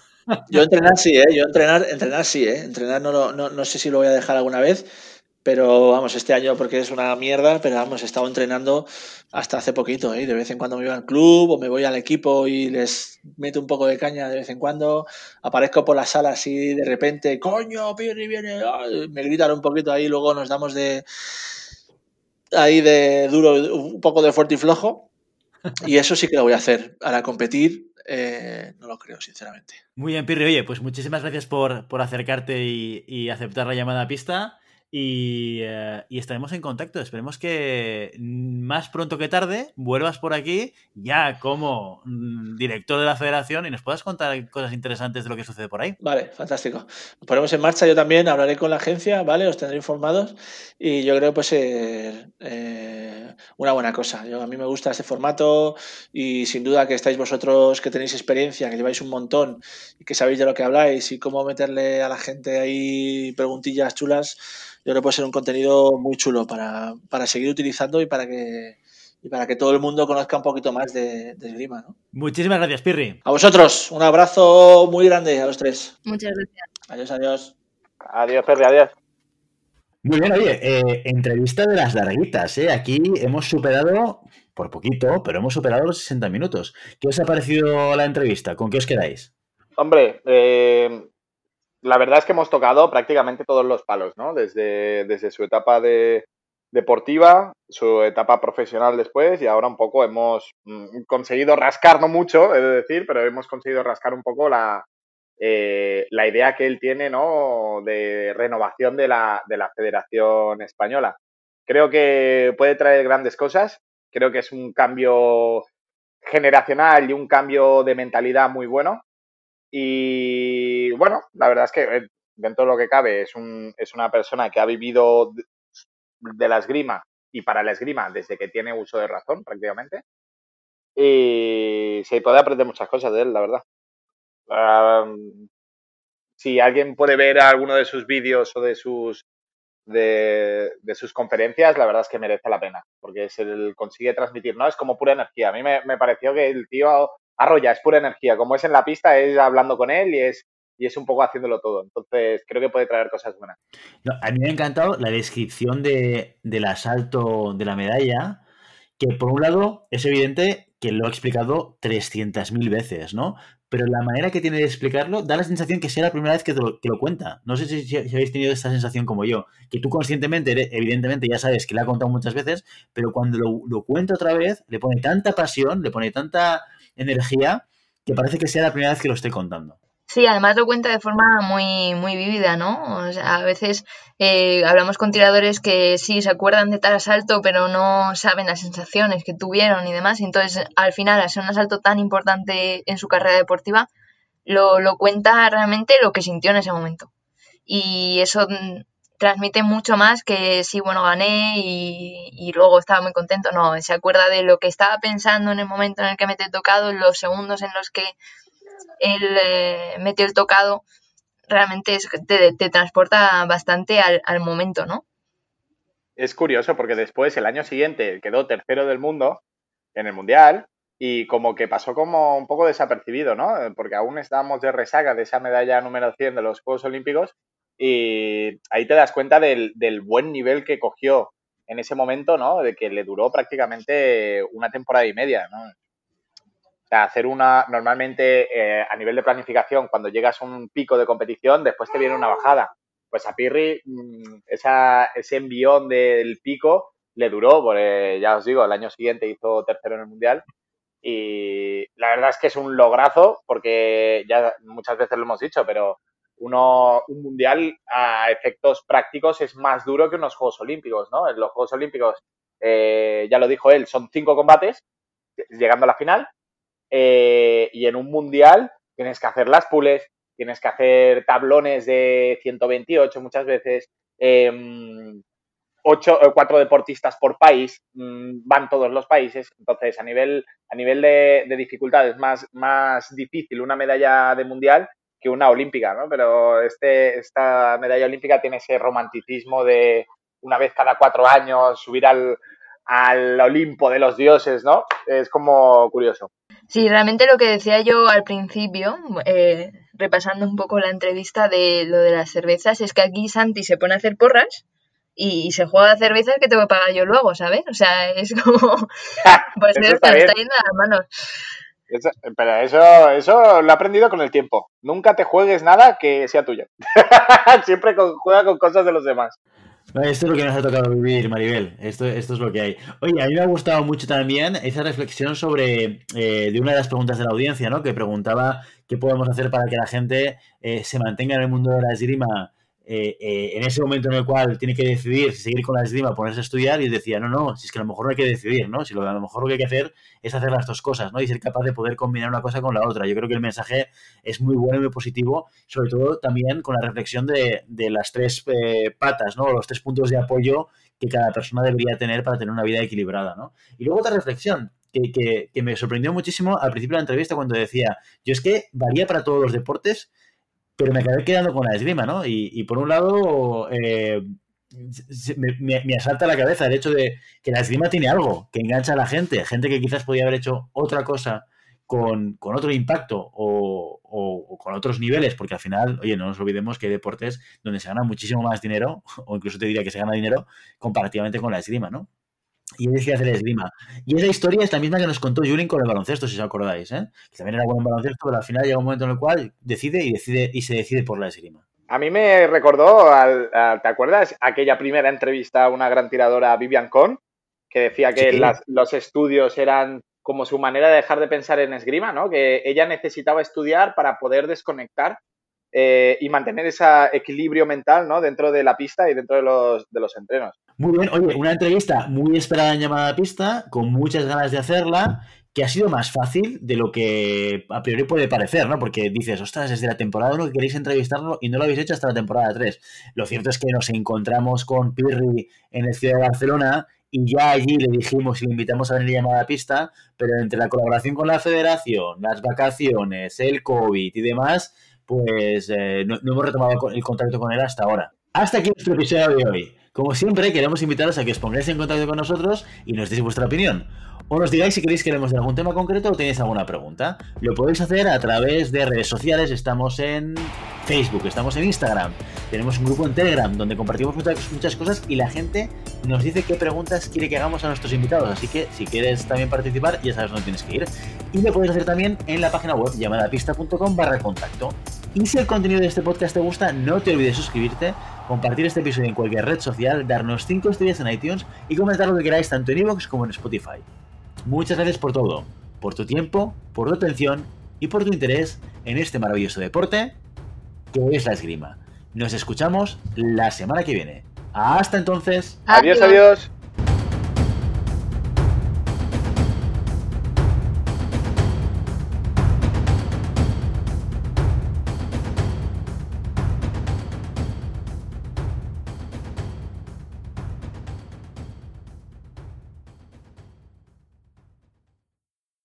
Yo entrenar sí, ¿eh? Yo entrenar, entrenar sí, ¿eh? Entrenar no, no, no sé si lo voy a dejar alguna vez pero vamos, este año porque es una mierda, pero vamos, he estado entrenando hasta hace poquito, ¿eh? De vez en cuando me voy al club o me voy al equipo y les meto un poco de caña de vez en cuando. Aparezco por la sala así de repente, coño, viene, viene. Me gritan un poquito ahí, luego nos damos de. Ahí de duro, un poco de fuerte y flojo. [LAUGHS] Y eso sí que lo voy a hacer. Para competir, eh, no lo creo, sinceramente. Muy bien, Pirri. Oye, pues muchísimas gracias por, por acercarte y, y aceptar la llamada a pista. Y, eh, y, estaremos en contacto. Esperemos que más pronto que tarde vuelvas por aquí ya como mm, director de la federación y nos puedas contar cosas interesantes de lo que sucede por ahí. Vale, fantástico. Nos ponemos en marcha. Yo también hablaré con la agencia, ¿vale? Os tendré informados y yo creo puede ser eh, una buena cosa. Yo, a mí me gusta este formato y sin duda que estáis vosotros que tenéis experiencia, que lleváis un montón y que sabéis de lo que habláis y cómo meterle a la gente ahí preguntillas chulas yo creo que puede ser un contenido muy chulo para, seguir utilizando y para que para que todo el mundo conozca un poquito más de, de esgrima. ¿no? Muchísimas gracias, Pirri. A vosotros, un abrazo muy grande a los tres. Muchas gracias. Adiós, adiós. Adiós, Pirri, adiós. Muy bien, oye, eh, entrevista de las larguitas, ¿eh? Aquí hemos superado, por poquito, pero hemos superado los 60 minutos. ¿Qué os ha parecido la entrevista? ¿Con qué os quedáis? Hombre, eh, la verdad es que hemos tocado prácticamente todos los palos, ¿no? Desde, su etapa de, deportiva, su etapa profesional después y ahora un poco hemos mm, conseguido rascar, no mucho, he de decir, pero hemos conseguido rascar un poco la, eh, la idea que él tiene, ¿no? De renovación de la, de la Federación Española. Creo que puede traer grandes cosas, creo que es un cambio generacional y un cambio de mentalidad muy bueno y bueno, la verdad es que eh, dentro de lo que cabe es, un, es una persona que ha vivido de la esgrima y para la esgrima desde que tiene uso de razón prácticamente. Y se puede aprender muchas cosas de él, la verdad. si alguien puede ver alguno de sus vídeos o de sus de, sus conferencias, la verdad es que merece la pena, porque se consigue transmitir, ¿no? Es como pura energía. A mí me, me pareció que el tío arrolla, es pura energía. Como es en la pista, es hablando con él y es, y es un poco haciéndolo todo. Entonces, creo que puede traer cosas buenas. a mí me ha encantado la descripción de, del asalto de la medalla, que por un lado es evidente que lo ha explicado 300.000 veces, ¿no? Pero la manera que tiene de explicarlo da la sensación que sea la primera vez que, lo, cuenta. No sé si, habéis tenido esta sensación como yo, que tú conscientemente, evidentemente ya sabes que la ha contado muchas veces, pero cuando lo, lo cuenta otra vez, le pone tanta pasión, le pone tanta energía que parece que sea la primera vez que lo estoy contando. Sí, además lo cuenta de forma muy, muy vívida, ¿no? O sea, a veces eh, hablamos con tiradores que sí se acuerdan de tal asalto, pero no saben las sensaciones que tuvieron y demás. entonces, al final, al ser un asalto tan importante en su carrera deportiva, lo, lo cuenta realmente lo que sintió en ese momento. Y eso transmite mucho más que sí, bueno, gané y, luego estaba muy contento. No, se acuerda de lo que estaba pensando en el momento en el que mete el tocado, los segundos en los que él eh, metió el tocado, realmente te, transporta bastante al, al momento, ¿no? Es curioso porque después, el año siguiente, quedó tercero del mundo en el Mundial y como que pasó como un poco desapercibido, ¿no? Porque aún estábamos de resaca de esa medalla número 100 de los Juegos Olímpicos y ahí te das cuenta del, buen nivel que cogió en ese momento, ¿no? De que le duró prácticamente una temporada y media, ¿no? Hacer una, normalmente eh, a nivel de planificación, cuando llegas a un pico de competición, después te viene una bajada. Pues a Pirri, mm, esa, ese envión del pico le duró, porque ya os digo, el año siguiente hizo tercero en el Mundial. Y la verdad es que es un lograzo, porque ya muchas veces lo hemos dicho, pero uno, un mundial a efectos prácticos es más duro que unos Juegos Olímpicos, ¿no? En los Juegos Olímpicos, eh, ya lo dijo él, son cinco combates, llegando a la final, eh, y en un mundial tienes que hacer las pules, tienes que hacer tablones de 128 muchas veces, em, ocho, eh, cuatro deportistas por país, mm, van todos los países, entonces a nivel, a nivel de, de dificultad es más, más difícil una medalla de mundial que una olímpica, ¿no? Pero este, esta medalla olímpica tiene ese romanticismo de una vez cada cuatro años subir al, al Olimpo de los dioses, ¿no? Es como curioso. Sí, realmente lo que decía yo al principio, eh, repasando un poco la entrevista de lo de las cervezas, es que aquí Santi se pone a hacer porras y, se juega a cervezas que tengo que pagar yo luego, ¿sabes? O sea, es como... [LAUGHS] pues [LAUGHS] está, está yendo a las manos pero eso, eso lo he aprendido con el tiempo. Nunca te juegues nada que sea tuyo. [LAUGHS] Siempre juega con cosas de los demás. Esto es lo que nos ha tocado vivir, Maribel. Esto, esto es lo que hay. Oye, a mí me ha gustado mucho también esa reflexión sobre eh, de una de las preguntas de la audiencia, ¿no? Que preguntaba qué podemos hacer para que la gente eh, se mantenga en el mundo de la esgrima eh, eh, en ese momento en el cual tiene que decidir si seguir con la esgrima ponerse a estudiar y decía, no, no, si es que a lo mejor no hay que decidir, ¿no? Si lo, a lo mejor lo que hay que hacer es hacer las dos cosas, ¿no? Y ser capaz de poder combinar una cosa con la otra. Yo creo que el mensaje es muy bueno y muy positivo, sobre todo también con la reflexión de, de las tres eh, patas, ¿no? Los tres puntos de apoyo que cada persona debería tener para tener una vida equilibrada, ¿no? Y luego otra reflexión, que, que, que, me sorprendió muchísimo al principio de la entrevista cuando decía, yo es que varía para todos los deportes, pero me acabé quedando con la esgrima, ¿no? Y, y por un lado, eh, me, me, me, asalta la cabeza el hecho de que la esgrima tiene algo que engancha a la gente, gente que quizás podía haber hecho otra cosa con, otro impacto o, o, o, con otros niveles, porque al final, oye, no nos olvidemos que hay deportes donde se gana muchísimo más dinero, [LAUGHS] o incluso te diría que se gana dinero comparativamente con la esgrima, ¿no? Y él decía hacer esgrima. Y esa historia es la misma que nos contó Julien con el baloncesto, si os acordáis, ¿eh? que también era bueno en baloncesto, pero al final llega un momento en el cual decide y decide y se decide por la esgrima. A mí me recordó, al, al, ¿te acuerdas? Aquella primera entrevista a una gran tiradora, Vivian Con, que decía que sí. las, los estudios eran como su manera de dejar de pensar en esgrima, ¿no? Que ella necesitaba estudiar para poder desconectar eh, y mantener ese equilibrio mental, ¿no? Dentro de la pista y dentro de los, de los entrenos. Muy bien, oye, una entrevista muy esperada en llamada pista, con muchas ganas de hacerla, que ha sido más fácil de lo que a priori puede parecer, ¿no? Porque dices, ostras, desde la temporada 1 que queréis entrevistarlo y no lo habéis hecho hasta la temporada 3. Lo cierto es que nos encontramos con Pirri en el Ciudad de Barcelona y ya allí le dijimos y le invitamos a venir llamada pista, pero entre la colaboración con la federación, las vacaciones, el COVID y demás, pues eh, no, no hemos retomado el contacto con él hasta ahora. Hasta aquí nuestro episodio de hoy. Como siempre, queremos invitaros a que os pongáis en contacto con nosotros y nos deis vuestra opinión. O nos digáis si queréis que hablemos de algún tema concreto o tenéis alguna pregunta. Lo podéis hacer a través de redes sociales. Estamos en Facebook, estamos en Instagram. Tenemos un grupo en Telegram donde compartimos muchas, muchas cosas y la gente nos dice qué preguntas quiere que hagamos a nuestros invitados. Así que si quieres también participar, ya sabes dónde tienes que ir. Y lo podéis hacer también en la página web llamadapista.com barra contacto. Y si el contenido de este podcast te gusta, no te olvides suscribirte, compartir este episodio en cualquier red social, darnos 5 estrellas en iTunes y comentar lo que queráis tanto en iVoox como en Spotify. Muchas gracias por todo, por tu tiempo, por tu atención y por tu interés en este maravilloso deporte que es la esgrima. Nos escuchamos la semana que viene. Hasta entonces. Adiós, adiós. adiós.